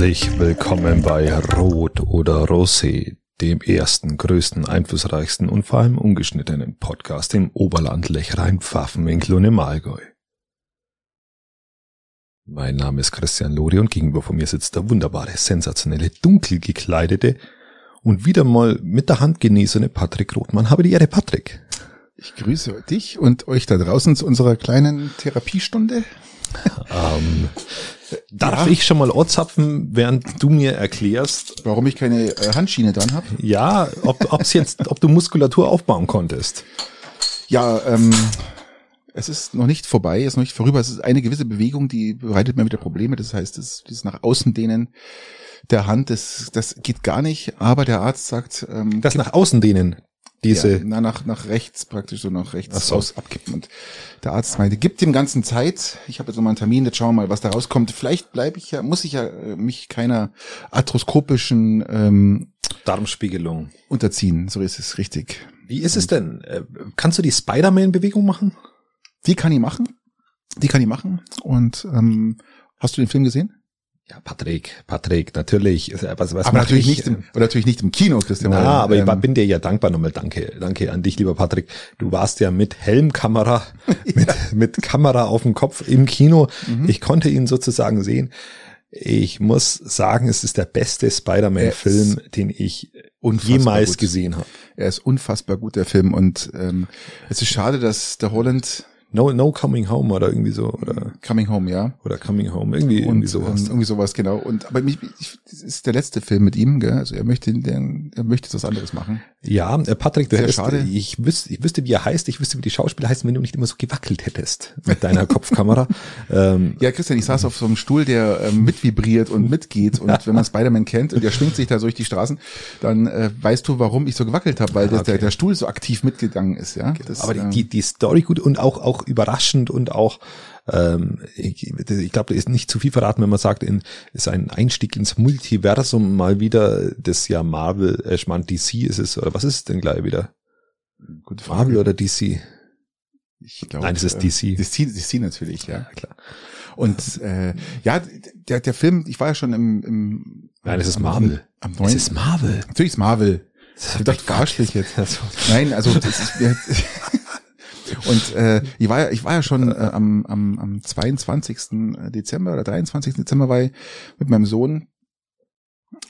Herzlich willkommen bei Rot oder Rosé, dem ersten, größten, einflussreichsten und vor allem ungeschnittenen Podcast im Oberland Lechrein, Pfaffenwinkel und im Allgäu. Mein Name ist Christian Lori und gegenüber von mir sitzt der wunderbare, sensationelle, dunkel gekleidete und wieder mal mit der Hand genesene Patrick Rothmann. Habe die Ehre, Patrick. Ich grüße dich und euch da draußen zu unserer kleinen Therapiestunde. Ähm, darf ja. ich schon mal anzapfen, während du mir erklärst, warum ich keine äh, Handschiene dran habe? Ja, ob ob's jetzt, ob du Muskulatur aufbauen konntest. Ja, ähm, es ist noch nicht vorbei, es ist noch nicht vorüber. Es ist eine gewisse Bewegung, die bereitet mir wieder Probleme. Das heißt, das, das nach außen dehnen der Hand, das, das geht gar nicht. Aber der Arzt sagt, ähm, das nach außen dehnen diese. Ja, na, nach, nach rechts praktisch, so nach rechts so. raus abkippen. Und der Arzt meinte, gibt dem Ganzen Zeit. Ich habe jetzt noch mal einen Termin, jetzt schauen wir mal, was da rauskommt. Vielleicht bleibe ich ja, muss ich ja äh, mich keiner arthroskopischen ähm, Darmspiegelung unterziehen. So ist es richtig. Wie ist es denn? Äh, kannst du die Spider-Man-Bewegung machen? Die kann ich machen. Die kann ich machen. Und ähm, hast du den Film gesehen? Ja, Patrick, Patrick, natürlich. Was, was aber natürlich ich? nicht im, natürlich nicht im Kino, Christian. Ja, aber ähm, ich bin dir ja dankbar nochmal. Danke, danke an dich, lieber Patrick. Du warst ja mit Helmkamera, ja. mit, mit Kamera auf dem Kopf im Kino. Mhm. Ich konnte ihn sozusagen sehen. Ich muss sagen, es ist der beste Spider-Man-Film, den ich jemals gut. gesehen habe. Er ist unfassbar gut, der Film. Und ähm, es ist schade, dass der Holland No, no Coming Home oder irgendwie so. Oder Coming Home, ja. Oder Coming Home, irgendwie, und, irgendwie sowas. Ähm, irgendwie sowas, genau. Und aber mich, ich, das ist der letzte Film mit ihm, gell? Also er möchte, der, er möchte was anderes machen. Ja, äh, Patrick, Sehr hättest, schade. ich wüsste, ich wüsste, wie er heißt, ich wüsste, wie die Schauspieler heißen, wenn du nicht immer so gewackelt hättest mit deiner Kopfkamera. ähm, ja, Christian, ich saß auf so einem Stuhl, der ähm, mitvibriert und mitgeht und wenn man Spider-Man kennt und der schwingt sich da durch die Straßen, dann äh, weißt du, warum ich so gewackelt habe, weil ah, okay. der, der Stuhl so aktiv mitgegangen ist, ja. Okay. Das, aber die, ähm, die, die Story gut und auch, auch überraschend und auch ähm, ich, ich glaube, da ist nicht zu viel verraten, wenn man sagt, in, ist ein Einstieg ins Multiversum mal wieder, das ja Marvel, äh, ich meine DC ist es, oder was ist es denn gleich wieder? Gute Frage. Marvel oder DC? Ich glaube, Nein, es ist DC. Äh, DC, DC natürlich, ja, klar. Und äh, ja, der, der Film, ich war ja schon im, im Nein, es ist Marvel. Am, am es ist Marvel. Natürlich ist Marvel. Ich dachte, verarscht dich jetzt. Nein, also das ist, und äh, ich war ja, ich war ja schon äh, am, am, am 22. Dezember oder 23. Dezember war ich mit meinem Sohn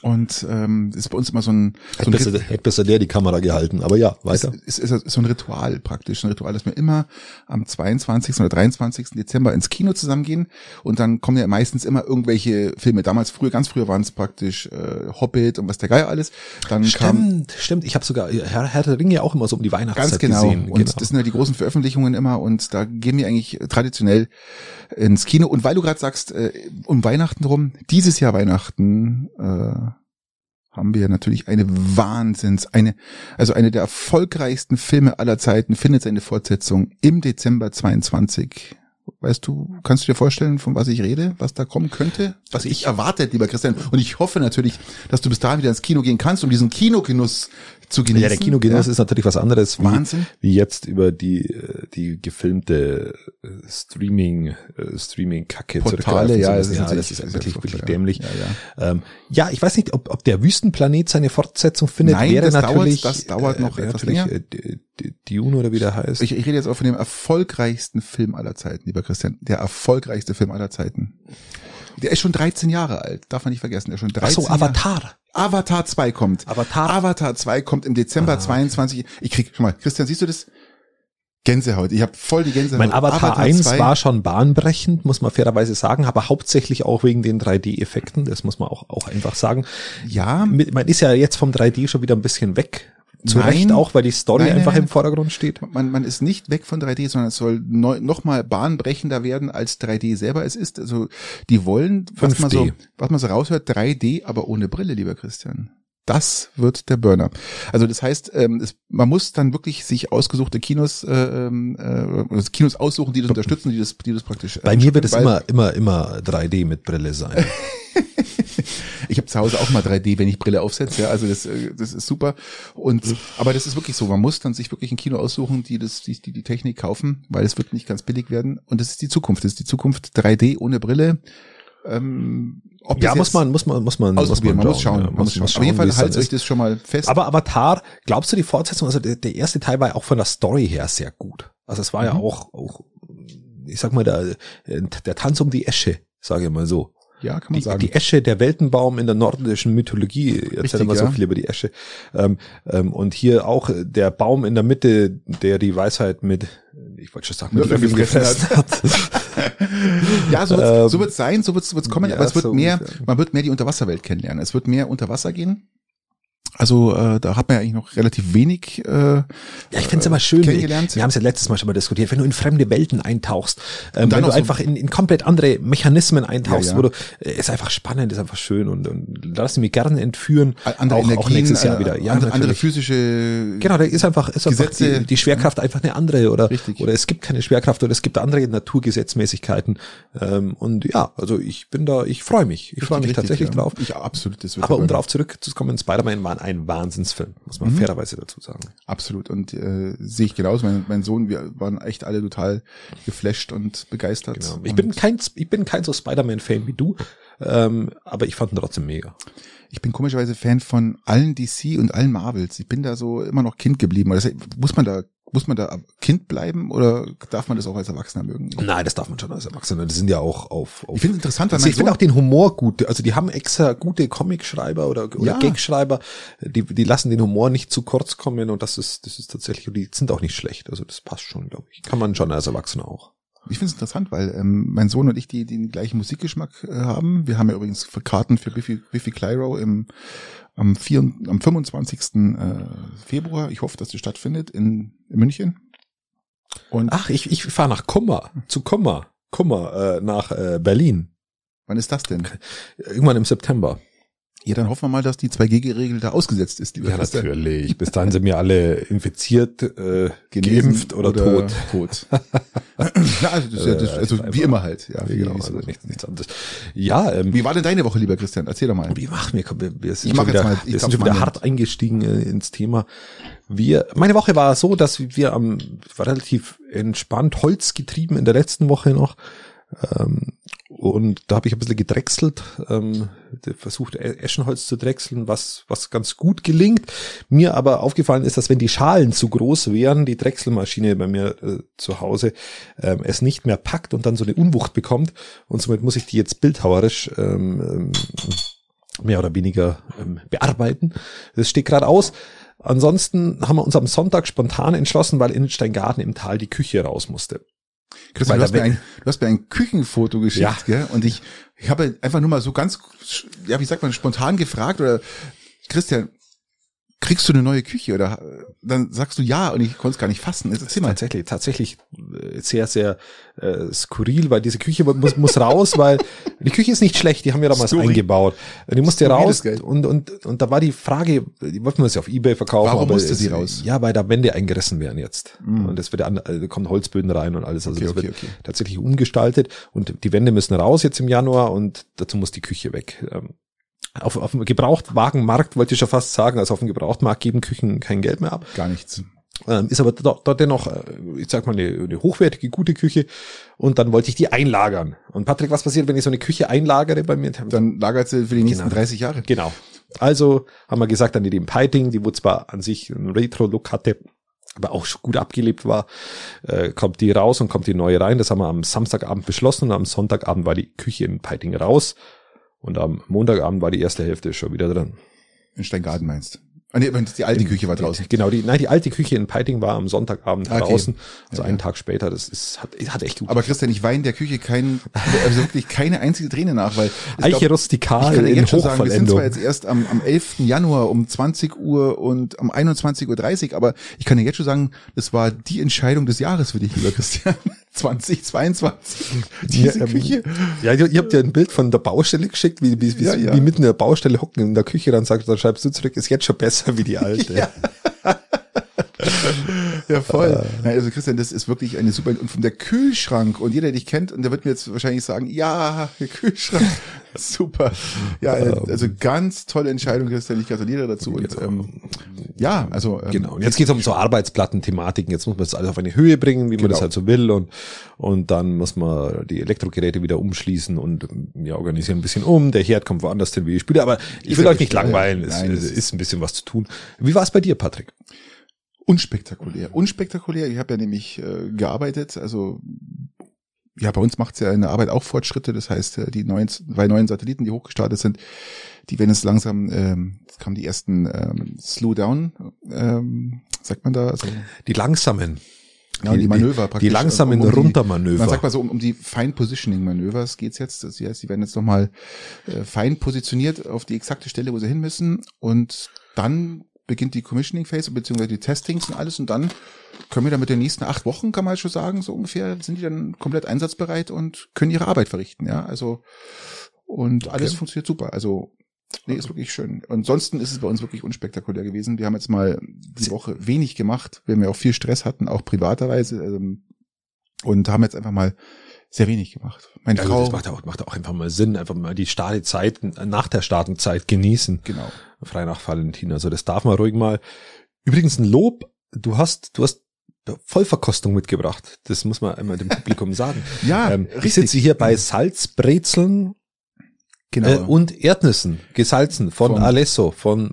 und ähm, ist bei uns immer so ein, so ein hätte, hätte besser der die Kamera gehalten, aber ja, weiter. Ist, ist, ist so ein Ritual praktisch, ein Ritual, dass wir immer am 22. oder 23. Dezember ins Kino zusammengehen und dann kommen ja meistens immer irgendwelche Filme. Damals früher, ganz früher waren es praktisch äh, Hobbit und was der Geier alles. Dann stimmt, kam, stimmt. Ich habe sogar Herr, Herr der Ringe ja auch immer so um die Weihnachtszeit ganz genau. gesehen. Und genau. das sind ja die großen Veröffentlichungen immer und da gehen wir eigentlich traditionell ins Kino. Und weil du gerade sagst, äh, um Weihnachten rum, dieses Jahr Weihnachten äh, haben wir natürlich eine Wahnsinns, eine, also eine der erfolgreichsten Filme aller Zeiten findet seine Fortsetzung im Dezember 22. Weißt du, kannst du dir vorstellen, von was ich rede, was da kommen könnte? Was ich erwarte, lieber Christian. Und ich hoffe natürlich, dass du bis dahin wieder ins Kino gehen kannst, um diesen Kinogenuss zu genießen. Ja, der Kinogenuss ja. ist natürlich was anderes. Wie, Wahnsinn. Wie jetzt über die, äh, die gefilmte äh, Streaming, äh, Streaming-Kacke Portale, ja, das ist, ja, das ist wirklich, wirklich dämlich. Ja, ja. Ähm, ja, ich weiß nicht, ob, ob der Wüstenplanet seine Fortsetzung findet. Nein, wäre das natürlich, dauert, das dauert noch äh, etwas länger. Dune oder wie der heißt. Ich, ich rede jetzt auch von dem erfolgreichsten Film aller Zeiten, lieber Christian. Der erfolgreichste Film aller Zeiten. Der ist schon 13 Jahre alt, darf man nicht vergessen. Der ist schon 13 Ach so, Avatar. Jahre. Avatar 2 kommt. Avatar. Avatar 2 kommt im Dezember ah, 22. Ich krieg, schon mal, Christian, siehst du das? Gänsehaut. Ich habe voll die Gänsehaut. Mein Avatar, Avatar 1 2. war schon bahnbrechend, muss man fairerweise sagen, aber hauptsächlich auch wegen den 3D-Effekten, das muss man auch, auch einfach sagen. Ja. Man ist ja jetzt vom 3D schon wieder ein bisschen weg, zu nein, Recht auch, weil die Story nein, einfach nein, im Vordergrund steht. Man, man ist nicht weg von 3D, sondern es soll neu, noch mal bahnbrechender werden, als 3D selber es ist. Also die wollen, was 5D. man so, was man so raushört, 3D, aber ohne Brille, lieber Christian. Das wird der Burner. Also das heißt, ähm, es, man muss dann wirklich sich ausgesuchte Kinos, äh, ähm, äh, Kinos aussuchen, die das unterstützen, die das, die das praktisch. Bei mir wird es immer, immer, immer 3D mit Brille sein. ich habe zu Hause auch mal 3D, wenn ich Brille aufsetze. Ja, also das, äh, das ist super. Und aber das ist wirklich so. Man muss dann sich wirklich ein Kino aussuchen, die das, die, die die Technik kaufen, weil es wird nicht ganz billig werden. Und das ist die Zukunft. Das ist die Zukunft 3D ohne Brille. Ähm, ob Ja, muss man, muss man, muss man, muss ausprobieren. Man muss schauen. ja, man muss schauen. Auf jeden Fall haltet euch das schon mal fest. Aber Avatar, glaubst du die Fortsetzung, also der, der erste Teil war ja auch von der Story her sehr gut. Also es war ja Mhm. auch, auch, ich sag mal, der, der Tanz um die Esche, sage ich mal so. Ja, kann man Die, sagen. die Esche, der Weltenbaum in der nordischen Mythologie, erzählt Richtig, immer so ja. viel über die Esche. Ähm, ähm, und hier auch der Baum in der Mitte, der die Weisheit mit, ich wollte schon sagen, mit Löffeln gefressen hat. Ja, so wird's, Ähm, so wird's sein, so wird's, wird's kommen, ja, aber es wird so mehr, ungefähr. man wird mehr die Unterwasserwelt kennenlernen. Es wird mehr unter Wasser gehen. Also äh, da hat man ja eigentlich noch relativ wenig. Äh, Ja, ich find's immer schön. kennengelernt. Wir haben es ja letztes Mal schon mal diskutiert. Wenn du in fremde Welten eintauchst, ähm, wenn du so- einfach in, in komplett andere Mechanismen eintauchst, Ja, ja. wo du, äh, ist einfach spannend, ist einfach schön und, und lass mich gerne entführen. andere auch, Energien, auch nächstes Jahr äh, wieder. Ja, andere, andere physische. Genau, da ist einfach, ist einfach Gesetze. die, die Schwerkraft einfach eine andere oder, Richtig. oder es gibt keine Schwerkraft oder es gibt andere Naturgesetzmäßigkeiten. Ähm, und ja, also ich bin da, ich freue mich. Ich freue mich Richtig, tatsächlich ja. drauf. Ich absolut. Das wird Aber um darauf zurückzukommen, Spider-Man war ein Wahnsinnsfilm, muss man Mhm. fairerweise dazu sagen. Absolut. Und äh, sehe ich genauso. Mein, mein Sohn, wir waren echt alle total geflasht und begeistert. Genau. Ich und bin kein, ich bin kein so Spider-Man-Fan wie du, ähm, aber ich fand ihn trotzdem mega. Ich bin komischerweise Fan von allen DC und allen Marvels. Ich bin da so immer noch Kind geblieben. Das, muss man da muss man da Kind bleiben oder darf man das auch als Erwachsener mögen? Nein, das darf man schon als Erwachsener. Die sind ja auch auf. auf Ich finde es interessant, weil also ich finde auch den Humor gut. Also die haben extra gute Comicschreiber oder, oder Ja. Gagschreiber. Die, die lassen den Humor nicht zu kurz kommen und das ist, das ist tatsächlich, und die sind auch nicht schlecht. Also das passt schon, glaube ich. Kann man schon als Erwachsener auch. Ich finde es interessant, weil ähm, mein Sohn und ich die, die den gleichen Musikgeschmack äh, haben. Wir haben ja übrigens für Karten für Biffy, Biffy Clyro im am, 4, am 25. Äh, Februar. Ich hoffe, dass das stattfindet in, in München. Und Ach, ich, ich fahre nach Kummer, zu Kummer, Kummer, äh, nach äh, Berlin. wann ist das denn? Irgendwann im September. Ja, dann hoffen wir mal, dass die 2G-Regel da ausgesetzt ist. lieber Ja, Christian. natürlich. Bis dahin sind wir alle infiziert, äh, geimpft oder, tot. tot. Na, also, das ja, das, Äh, also einfach- wie immer halt. Ja, wie, Genau, also so. nichts, nichts anderes. Ja, ähm, wie war denn deine Woche, lieber Christian? Erzähl doch mal. wie machen wir? Komm, wir, wir sind Ich mach schon jetzt wieder, mal- ich wir sind schon wieder hart eingestiegen äh, ins Thema. Wir, meine Woche war so, dass wir am, war relativ entspannt Holz getrieben in der letzten Woche noch. Ähm, und da habe ich ein bisschen gedrechselt, ähm, versucht E- Eschenholz zu drechseln, was, was ganz gut gelingt. Mir aber aufgefallen ist, dass wenn die Schalen zu groß wären, die Drechselmaschine bei mir äh, zu Hause ähm, es nicht mehr packt und dann so eine Unwucht bekommt. Und somit muss ich die jetzt bildhauerisch ähm, ähm, mehr oder weniger ähm, bearbeiten. Das steht gerade aus. Ansonsten haben wir uns am Sonntag spontan entschlossen, weil in Steingarten im Tal die Küche raus musste. Christian, du hast, mir ein, du hast mir ein Küchenfoto geschickt, Ja. gell? Und ich, ich habe einfach nur mal so ganz, ja, wie sagt man, spontan gefragt oder Christian, kriegst du eine neue Küche? Oder äh, dann sagst du ja und ich konnte es gar nicht fassen. Erzähl mal. Tatsächlich, tatsächlich äh, sehr, sehr äh, skurril, weil diese Küche muss, muss raus, weil die Küche ist nicht schlecht, die haben wir damals Skurril. eingebaut. Die musste Skurril raus ist und, und, und da war die Frage, die wollten wir sie auf Ebay verkaufen. Warum aber musste sie raus? Ja, weil da Wände eingerissen werden jetzt. Mm. Und es wird an, äh, da kommen Holzböden rein und alles. Also Okay, das okay, wird okay. tatsächlich umgestaltet und die Wände müssen raus jetzt im Januar und dazu muss die Küche weg. Auf, auf dem Gebrauchtwagenmarkt wollte ich schon fast sagen, also auf dem Gebrauchtmarkt geben Küchen kein Geld mehr ab. Gar nichts. Ähm, ist aber dort, dort dennoch, äh, ich sag mal, eine, eine hochwertige, gute Küche. Und dann wollte ich die einlagern. Und Patrick, was passiert, wenn ich so eine Küche einlagere bei mir? Dann lagert sie für die nächsten Genau. 30 Jahre. Genau. Also haben wir gesagt, dann die dem Piting, die wo zwar an sich einen Retro-Look hatte, aber auch gut abgelebt war, äh, kommt die raus und kommt die neue rein. Das haben wir am Samstagabend beschlossen und am Sonntagabend war die Küche in Piting raus. Und am Montagabend war die erste Hälfte schon wieder drin. In Steingarten meinst. Ah, nee, die alte Küche war draußen. Genau, die, nein, die alte Küche in Peiting war am Sonntagabend Okay. draußen, also Ja, einen ja. Tag später. Das ist, hat, hat echt gut. Aber Christian, ich weine der Küche kein, also wirklich keine einzige Träne nach, weil ich Eiche glaub, rustikal ich kann in jetzt schon sagen, wir sind zwar jetzt erst am, am 11. Januar um 20 Uhr und um 21.30 Uhr, aber ich kann dir jetzt schon sagen, das war die Entscheidung des Jahres für dich, lieber Christian. 2022. Diese Ja, ähm, Küche. Ja, ihr, ihr habt ja ein Bild von der Baustelle geschickt, wie, wie, wie, Ja, ja. wie mitten in der Baustelle hocken in der Küche, dann sagst, dann schreibst du zurück, ist jetzt schon besser wie die alte. ja, voll. Nein, also Christian, das ist wirklich eine super, und von der Kühlschrank, und jeder, der dich kennt, und der wird mir jetzt wahrscheinlich sagen, ja, der Kühlschrank, super. Ja, also ganz tolle Entscheidung, Christian, ich gratuliere dazu. Und, ähm, ja, also. Ähm, genau, und jetzt geht es um so Arbeitsplattenthematiken, jetzt muss man das alles auf eine Höhe bringen, wie man genau. das halt so will, und, und dann muss man die Elektrogeräte wieder umschließen und ja, organisieren ein bisschen um, der Herd kommt woanders hin, wie ich spiele, aber ich will euch nicht langweilen, es, es ist ein bisschen was zu tun. Wie war es bei dir, Patrick? Unspektakulär. Unspektakulär. Ich habe ja nämlich äh, gearbeitet, also ja, bei uns macht es ja in der Arbeit auch Fortschritte. Das heißt, äh, die neuen, zwei neuen Satelliten, die hochgestartet sind, die werden jetzt langsam, ähm, es kamen die ersten ähm, Slowdown, ähm, sagt man da? Also, die langsamen. Ja, die, die Manöver praktisch. Die langsamen um, um Runtermanöver. Man sagt mal so, um, um die Fine Positioning Manövers geht's jetzt. Das heißt, die werden jetzt nochmal äh, fein positioniert auf die exakte Stelle, wo sie hin müssen. Und dann beginnt die Commissioning Phase beziehungsweise die Testings und alles und dann können wir dann mit den nächsten acht Wochen, kann man schon sagen, so ungefähr, sind die dann komplett einsatzbereit und können ihre Arbeit verrichten, ja. Also und okay. alles funktioniert super. Also nee, ist wirklich schön. Ansonsten ist es bei uns wirklich unspektakulär gewesen. Wir haben jetzt mal die Woche wenig gemacht, weil wir auch viel Stress hatten, auch privaterweise ähm, und haben jetzt einfach mal sehr wenig gemacht. Meine ja, Frau. Das macht auch, macht auch einfach mal Sinn, einfach mal die Startzeit nach der Startenzeit genießen. Genau. Frei nach Valentin. Also das darf man ruhig mal. Übrigens ein Lob. Du hast, du hast Vollverkostung mitgebracht. Das muss man einmal dem Publikum sagen. ja, ähm, ich sitze hier bei Salzbrezeln Genau. Äh, und Erdnüssen, gesalzen von, von Alesso, von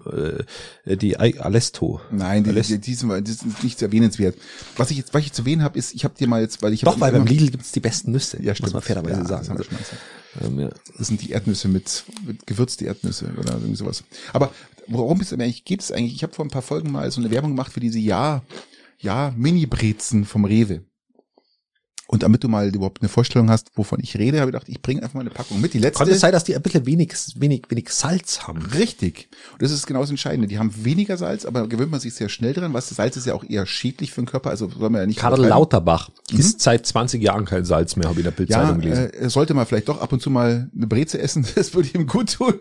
äh, die Alesto. Nein, die, Alesto. die, die, sind, die sind nicht erwähnenswert. Was ich jetzt, was ich zu erwähnen habe, ist, ich habe dir mal jetzt, weil ich doch, weil beim Lidl gibt's die besten Nüsse. Ja, stimmt. Muss man fairerweise ja, sagen. Das, ähm, ja. das sind die Erdnüsse mit, mit gewürzte Erdnüsse oder irgendwie sowas. Aber worum es eigentlich geht, es eigentlich? Ich habe vor ein paar Folgen mal so eine Werbung gemacht für diese Ja, ja Mini-Brezen vom Rewe. Und damit du mal überhaupt eine Vorstellung hast, wovon ich rede, habe ich gedacht, ich bringe einfach mal eine Packung mit. Die letzte. Kann es sein, dass die ein bisschen wenig, wenig, wenig Salz haben? Richtig. Und das ist genau das Entscheidende. Die haben weniger Salz, aber gewöhnt man sich sehr schnell dran. Was Salz ist ja auch eher schädlich für den Körper, also soll man ja nicht. Karl Lauterbach mhm. isst seit 20 Jahren kein Salz mehr, habe ich in der Bildzeitung ja, gelesen. Äh, sollte man vielleicht doch ab und zu mal eine Breze essen, das würde ihm gut tun.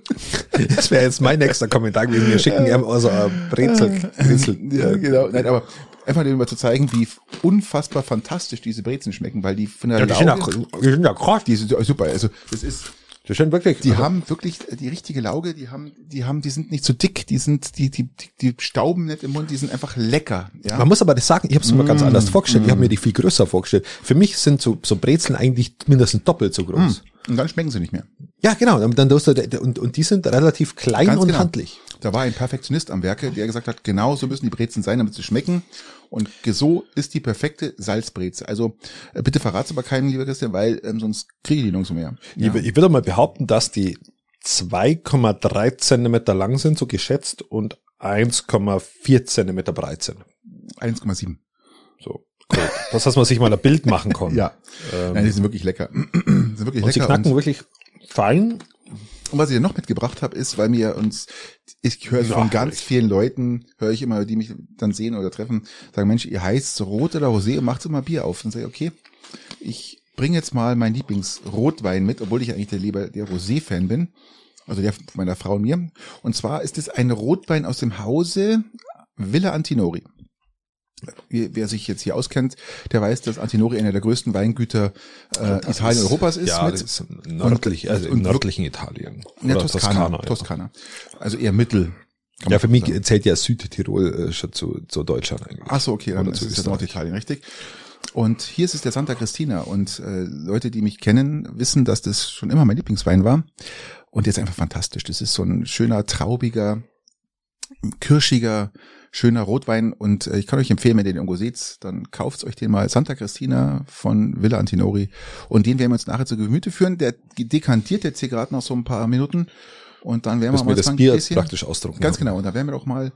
Das wäre jetzt mein nächster Kommentar gewesen. Wir schicken ihm also ein Brezel. Brezel. Ja, genau. Nein, aber einfach nur mal zu zeigen, wie unfassbar fantastisch diese Brezen schmecken, weil die von der ja, die, Lauge, sind ja, die sind ja krass. Die sind super. Also das ist das sind wirklich. Die also, haben wirklich die richtige Lauge, die haben, die haben, die sind nicht so dick, die sind, die, die, die stauben nicht im Mund, die sind einfach lecker. Ja? Man muss aber das sagen, ich habe es mir mm, ganz anders vorgestellt. Mm. Ich habe mir die viel größer vorgestellt. Für mich sind so, so Brezeln eigentlich mindestens doppelt so groß. Mm. Und dann schmecken sie nicht mehr. Ja, genau. Dann, dann und, und die sind relativ klein ganz und genau. handlich. Da war ein Perfektionist am Werke, der gesagt hat, genau so müssen die Brezen sein, damit sie schmecken. Und so ist die perfekte Salzbreze. Also äh, bitte verrat's aber keinem, lieber Christian, weil ähm, sonst kriege ich die nirgendwo mehr. Ja. Ich, ich würde mal behaupten, dass die 2,3 Zentimeter lang sind, so geschätzt, und 1,4 Zentimeter breit sind. 1,7. So. Cool. Das, dass man sich mal ein Bild machen kann. ja. Ähm, Nein, die sind wirklich lecker. die sind wirklich und lecker. Sie knacken wirklich fein und was ich noch mitgebracht habe, ist, weil mir uns, ich höre von ganz vielen Leuten, höre ich immer, die mich dann sehen oder treffen, sagen, Mensch, ihr heißt Rot oder Rosé und macht immer Bier auf. Und sage ich, okay, ich bringe jetzt mal meinen Lieblingsrotwein mit, obwohl ich eigentlich der lieber der Rosé-Fan bin. Also der meiner Frau und mir. Und zwar ist es ein Rotwein aus dem Hause Villa Antinori wer sich jetzt hier auskennt, der weiß, dass Antinori einer der größten Weingüter äh, Italien ist, Europas ist. Ja, mit. ist nördlich, also im nördlichen Italien. Ja, Toskana, Toskana, ja. Toskana. Also eher Mittel. Ja, für mich sagen. zählt ja Südtirol äh, schon zu, zu Deutschland eigentlich. Ach so, okay, dann ist es ja Norditalien, richtig. Und hier ist es der Santa Cristina und äh, Leute, die mich kennen, wissen, dass das schon immer mein Lieblingswein war. Und der ist einfach fantastisch. Das ist so ein schöner, traubiger, kirschiger, schöner Rotwein. Und äh, ich kann euch empfehlen, wenn ihr den irgendwo seht, dann kauft euch den mal. Santa Cristina von Villa Antinori. Und den werden wir uns nachher zu Gemüte führen. Der dekantiert jetzt hier gerade noch so ein paar Minuten und dann werden wir mal das Bier bisschen, praktisch ausdrucken. Ganz genau. Und dann werden wir doch mal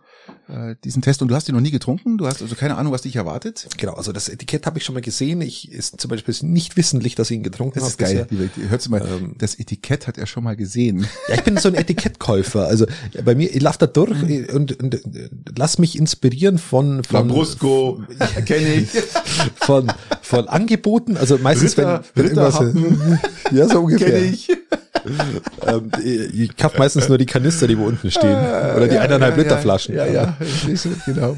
äh, diesen Test. Und du hast ihn noch nie getrunken. Du hast also keine Ahnung, was dich erwartet. Genau. Also das Etikett habe ich schon mal gesehen. Ich ist zum Beispiel nicht wissentlich, dass ich ihn getrunken habe. Das ist geil. Hörst du mal, ähm, das Etikett hat er schon mal gesehen. Ja, ich bin so ein Etikettkäufer. Also bei mir, ich laufe da durch mhm. und, und, und lass mich inspirieren von von Lambrusco, ja, kenne ich, von von Angeboten. Also meistens Ritter, wenn, wenn Ritter ja so ungefähr. Kenn ich. ähm, ich kaufe meistens nur die Kanister, die wo unten stehen. Oder die ja, eineinhalb ja, Liter ja, Flaschen. Ja, ja, genau.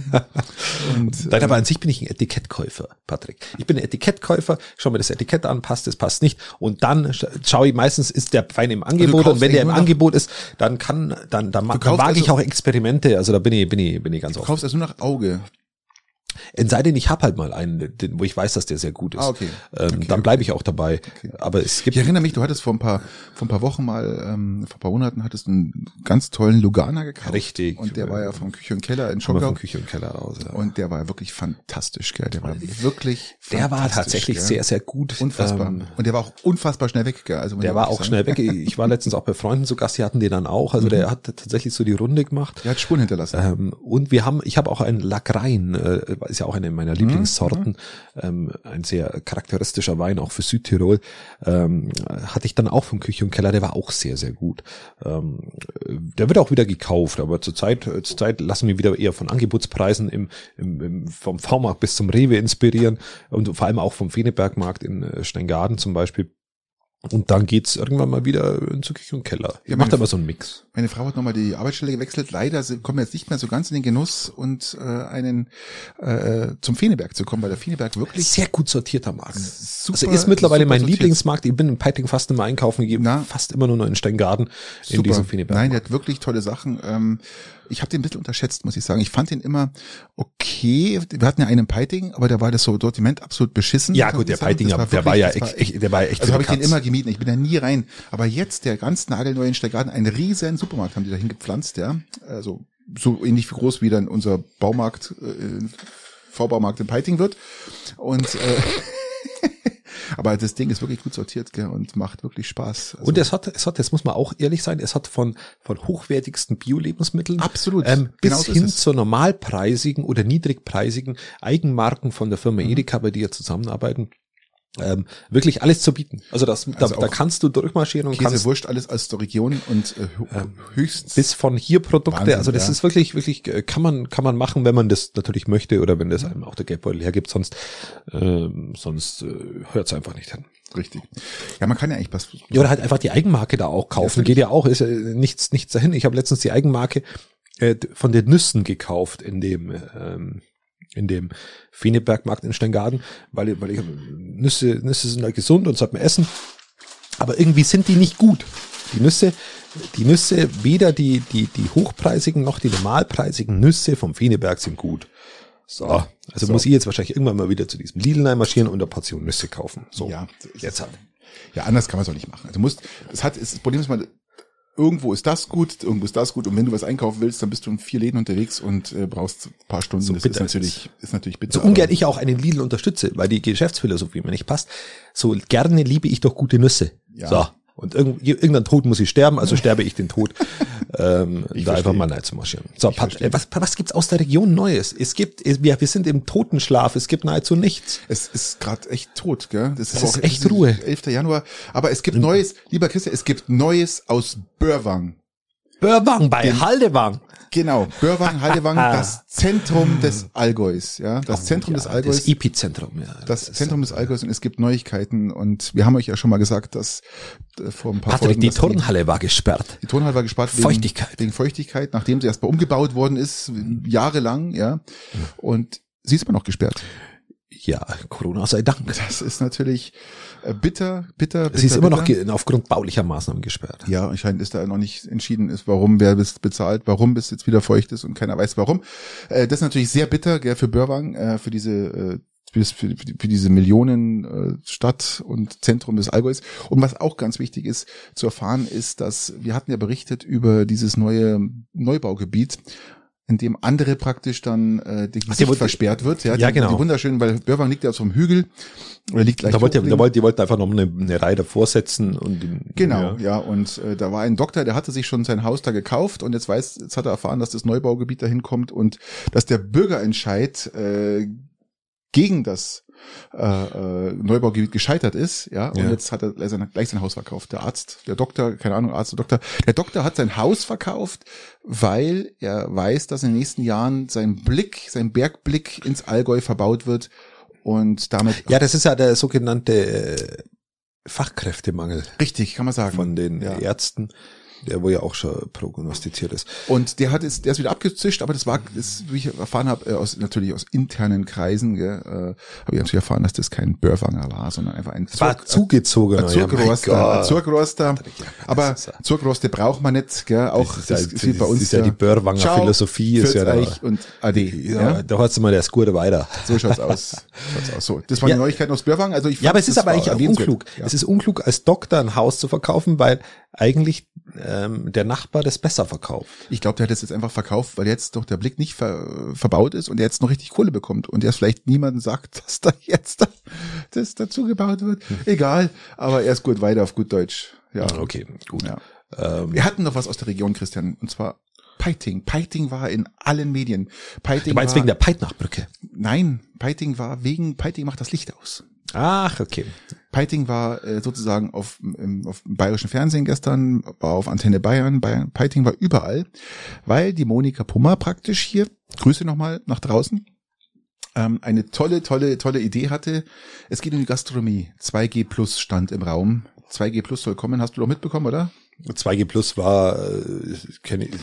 Und, Nein, aber an sich bin ich ein Etikettkäufer, Patrick. Ich bin ein Etikettkäufer, schau mir das Etikett an, passt es, passt nicht. Und dann schaue ich meistens, ist der Wein im Angebot und wenn der im Angebot ist, dann kann, dann, dann, dann wage also, ich auch Experimente. Also da bin ich, bin ich, bin ich ganz offen. Du kaufst also nur nach Auge. Es sei denn, ich habe halt mal einen, den, wo ich weiß, dass der sehr gut ist. Ah, okay. Ähm, okay dann bleibe ich auch dabei. Okay. Aber es gibt. Ich erinnere mich, du hattest vor ein paar, vor ein paar Wochen mal, ähm, vor ein paar Monaten hattest einen ganz tollen Lugana gekauft. Richtig. Und der war ja vom Küche und Keller in Schongau. Vom Küche und Keller aus. Ja. Und der war ja wirklich fantastisch, gell? Der war wirklich. Der war tatsächlich gell? sehr, sehr gut. Unfassbar. Ähm, und der war auch unfassbar schnell weg, gell? Also der war auch sagen. schnell weg. Ich war letztens auch bei Freunden zu Gast, die hatten den dann auch. Also mhm. der hat tatsächlich so die Runde gemacht. Der hat Spuren hinterlassen. Ähm, und wir haben, ich habe auch einen Lagrein, äh, ist ja auch eine meiner Lieblings Lieblingssorten. Mhm. Ähm, ein sehr charakteristischer Wein, auch für Südtirol. Ähm, hatte ich dann auch vom Küche und Keller, der war auch sehr, sehr gut. Ähm, der wird auch wieder gekauft, aber zurzeit, zurzeit lassen wir wieder eher von Angebotspreisen im, im, im vom V-Markt bis zum Rewe inspirieren und vor allem auch vom Fenebergmarkt in äh, Steingaden zum Beispiel und dann geht's irgendwann mal wieder in Küche und Keller. Ihr ja, macht aber so einen Mix. Meine Frau hat nochmal die Arbeitsstelle gewechselt. Leider kommen wir jetzt nicht mehr so ganz in den Genuss und äh, einen äh, zum Feneberg zu kommen, weil der Feneberg wirklich sehr gut sortierter Markt. Super, also ist mittlerweile mein sortiert. Lieblingsmarkt. Ich bin im Peiting fast immer einkaufen gegeben, fast immer nur noch in Steingarten in diesem Feneberg. Nein, der hat wirklich tolle Sachen. Ähm, ich habe den ein bisschen unterschätzt, muss ich sagen. Ich fand den immer okay. Wir hatten ja einen Peiting, aber da war das so Sortiment absolut beschissen. Ja gut, der Peiting, der war ja echt, echt, der war echt. Also habe ich den immer gemieden. Ich bin da nie rein. Aber jetzt der ganz nagelneue in Steingarten, ein riesen Supermarkt haben die dahin gepflanzt, ja. Also so ähnlich wie groß wie dann unser Baumarkt, äh, V-Baumarkt in Peiting wird. Und äh, Aber das Ding ist wirklich gut sortiert gell, und macht wirklich Spaß. Also und es hat, es hat, das muss man auch ehrlich sein, es hat von, von hochwertigsten Bio-Lebensmitteln absolut ähm, bis hin zu normalpreisigen oder niedrigpreisigen Eigenmarken von der Firma mhm. Edeka, bei der zusammenarbeiten ähm, wirklich alles zu bieten. Also das, also da, da kannst du durchmarschieren und Käse, kannst Wurst, alles aus der Region und äh, ähm, höchst bis von hier Produkte. Wahnsinn, also das ja. ist wirklich wirklich äh, kann man kann man machen, wenn man das natürlich möchte oder wenn das einem auch der Geldbeutel hergibt. Sonst ähm, sonst äh, hört es einfach nicht hin. Richtig. Ja, man kann ja eigentlich was. Ja, oder halt einfach die Eigenmarke da auch kaufen. Ja, Geht ja auch. Ist ja nichts nichts dahin. Ich habe letztens die Eigenmarke äh, von den Nüssen gekauft in dem ähm, in dem Fenebergmarkt in Steingaden, weil, weil ich, Nüsse, Nüsse sind halt gesund und sollte man essen. Aber irgendwie sind die nicht gut. Die Nüsse, die Nüsse, weder die, die, die hochpreisigen noch die normalpreisigen Nüsse vom Feneberg sind gut. So, also so. muss ich jetzt wahrscheinlich irgendwann mal wieder zu diesem Lidl marschieren und eine Portion Nüsse kaufen. So, ja, jetzt halt. Ja, anders kann man es auch nicht machen. Also musst, es hat, das Problem ist mal, irgendwo ist das gut, irgendwo ist das gut und wenn du was einkaufen willst, dann bist du in vier Läden unterwegs und äh, brauchst ein paar Stunden. So das ist natürlich, ist natürlich bitter. So ungern ich auch einen Lidl unterstütze, weil die Geschäftsphilosophie mir nicht passt. So gerne liebe ich doch gute Nüsse. Ja. So. Und irgend, irgendein Tod muss ich sterben, also sterbe ich den Tod. ähm, ich da einfach mal nein zu marschieren. So, Pat, was, was gibt's aus der Region Neues? Es gibt, wir, wir sind im Totenschlaf, es gibt nahezu nichts. Es ist gerade echt tot, gell? Das ist, es ist echt Ruhe. 11. Januar. Aber es gibt Neues, lieber Christian, es gibt Neues aus Börwang. Börwang bei Den, Haldewang. Genau, Börwang, Haldewang, das Zentrum des Allgäus, ja, das oh, Zentrum ja, des Allgäus. Das Epizentrum, ja. Das, das Zentrum des Allgäus und es gibt Neuigkeiten und wir haben euch ja schon mal gesagt, dass äh, vor ein paar Patrick, Folgen, die Turnhalle war gesperrt. Die Turnhalle war gesperrt wegen Feuchtigkeit. Wegen Feuchtigkeit, nachdem sie erstmal umgebaut worden ist, jahrelang, ja. Und sie ist immer noch gesperrt. Ja, Corona sei Dank. Das ist natürlich äh, bitter, bitter, bitter. Sie ist immer bitter. noch aufgrund baulicher Maßnahmen gesperrt. Ja, anscheinend ist da noch nicht entschieden ist, warum, wer bis bezahlt, warum bis jetzt wieder feucht ist und keiner weiß warum. Äh, das ist natürlich sehr bitter, gell, für Börwang, äh, für diese für, für, für diese Millionenstadt und Zentrum des Allgäus. Und was auch ganz wichtig ist zu erfahren, ist, dass wir hatten ja berichtet über dieses neue Neubaugebiet in dem andere praktisch dann äh, die Ach, versperrt wird. Ja, ja die, genau. Die wunderschön, weil Börwang liegt ja auf so einem Hügel oder liegt gleich. Da wollte, da wollte, die wollten einfach noch eine, eine Reihe davor setzen und den, genau, ja. ja und äh, da war ein Doktor, der hatte sich schon sein Haus da gekauft und jetzt weiß, jetzt hat er erfahren, dass das Neubaugebiet dahin kommt und dass der Bürgerentscheid äh, gegen das äh, äh, Neubaugebiet gescheitert ist, ja, und ja. jetzt hat er gleich sein, gleich sein Haus verkauft. Der Arzt, der Doktor, keine Ahnung, Arzt oder Doktor, der Doktor hat sein Haus verkauft, weil er weiß, dass in den nächsten Jahren sein Blick, sein Bergblick ins Allgäu verbaut wird und damit. Ja, das ist ja der sogenannte Fachkräftemangel Richtig, kann man sagen. von den Ja. Ärzten, der wo ja auch schon prognostiziert ist. Und der hat es, der ist wieder abgezischt, aber das war, das, wie ich erfahren habe, äh, aus natürlich aus internen Kreisen, gell, äh, habe ich natürlich erfahren, dass das kein Börwanger war, sondern einfach ein war Zurg- zugezogener. Zurgroster, ja. Zurgroster. Aber das ist ja- Zurgroste braucht man nicht, gell, auch Das ist ja- das, ist bei uns. das ist ja der- die Börwanger Ciao, Philosophie, ist ja da- und Ade. Ja, Ja, da hat's mal der Skurde weiter. so schaut's aus. Schaut's aus. So, das waren Ja. die Neuigkeiten aus Börwang. Also ich Ja, fand, aber es ist das aber war eigentlich auch unklug. Ja. Es ist unklug, als Doktor ein Haus zu verkaufen, weil eigentlich ähm, der Nachbar das besser verkauft. Ich glaube, der hat das jetzt einfach verkauft, weil jetzt doch der Blick nicht ver verbaut ist und er jetzt noch richtig Kohle bekommt und er vielleicht niemandem sagt, dass da jetzt da, das dazu gebaut wird. Egal, aber er ist gut weiter auf gut Deutsch. Ja, Okay, gut. ja. Ähm, Wir hatten noch was aus der Region, Christian, und zwar Peiting. Peiting war in allen Medien. Peiting du meinst war, wegen der Peitnachbrücke? Nein, Peiting war wegen, Peiting macht das Licht aus. Ach, okay. Peiting war äh, sozusagen auf, im, auf dem bayerischen Fernsehen gestern, war auf Antenne Bayern, Bayern. Peiting war überall, weil die Monika Pummer praktisch hier, Grüße nochmal nach draußen, ähm, eine tolle, tolle, tolle Idee hatte. Es geht um die Gastronomie. 2G Plus stand im Raum. 2G Plus soll kommen, hast du doch mitbekommen, oder? 2G Plus war, äh, kenne ich,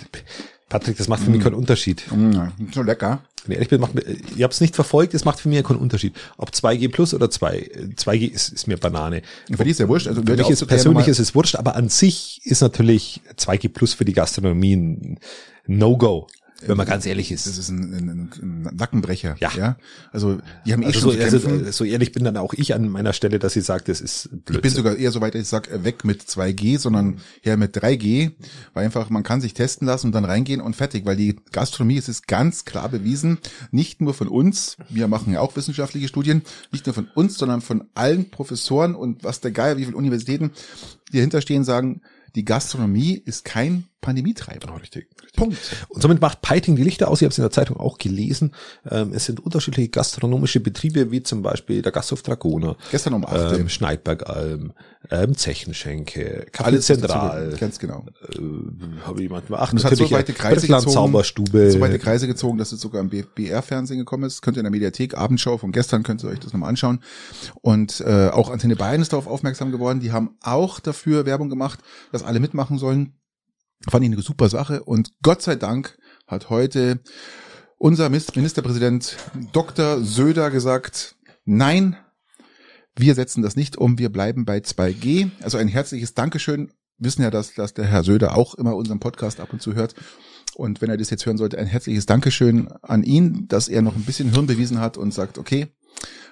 Patrick, das macht für mich keinen Unterschied. Mm, so lecker. Wenn ich ehrlich bin, macht mir, ich habe es nicht verfolgt, es macht für mich keinen Unterschied. Ob 2G Plus oder 2, äh, 2G ist, ist mir Banane. Für dich ist ja wurscht. Also Für mich ist persönlich ist es wurscht, aber an sich ist natürlich 2G Plus für die Gastronomie ein No-Go, wenn man ganz ehrlich ist. Das ist ein, ein, ein Nackenbrecher. Ja. ja. Also die haben eh Also schon so, also, kämpfen. äh, so ehrlich bin dann auch ich an meiner Stelle, dass sie sagt, das ist Blödsinn. Ich bin sogar eher so weit, dass ich sag äh, weg mit 2G, sondern her mit 3G, weil einfach man kann sich testen lassen und dann reingehen und fertig, weil die Gastronomie, es ist ganz klar bewiesen, nicht nur von uns, wir machen ja auch wissenschaftliche Studien, nicht nur von uns, sondern von allen Professoren und was der Geier, wie viele Universitäten, die dahinter stehen, sagen, die Gastronomie ist kein Pandemietreiber. Oh, richtig, richtig. Punkt. Und somit macht Peiting die Lichter aus. Ich habe es in der Zeitung auch gelesen. Ähm, es sind unterschiedliche gastronomische Betriebe, wie zum Beispiel der Gasthof Dragoner, Gestern um 8 ähm, Schneidbergalm, ähm, Zechenschenke, Alles Zentral. Ganz genau. Äh, habe ich manchmal ach, Und es hat so weite Kreise gezogen, Zauberstube. so weite Kreise gezogen, dass es sogar im BR-Fernsehen gekommen ist. Könnt ihr in der Mediathek, Abendschau von gestern, könnt ihr euch das nochmal anschauen. Und äh, auch Antenne Bayern ist darauf aufmerksam geworden. Die haben auch dafür Werbung gemacht, dass alle mitmachen sollen. Fand ich eine super Sache. Und Gott sei Dank hat heute unser Ministerpräsident Dr. Söder gesagt, nein, wir setzen das nicht um, wir bleiben bei 2G. Also ein herzliches Dankeschön. Wissen ja, dass, dass der Herr Söder auch immer unseren Podcast ab und zu hört. Und wenn er das jetzt hören sollte, ein herzliches Dankeschön an ihn, dass er noch ein bisschen Hirn bewiesen hat und sagt, okay,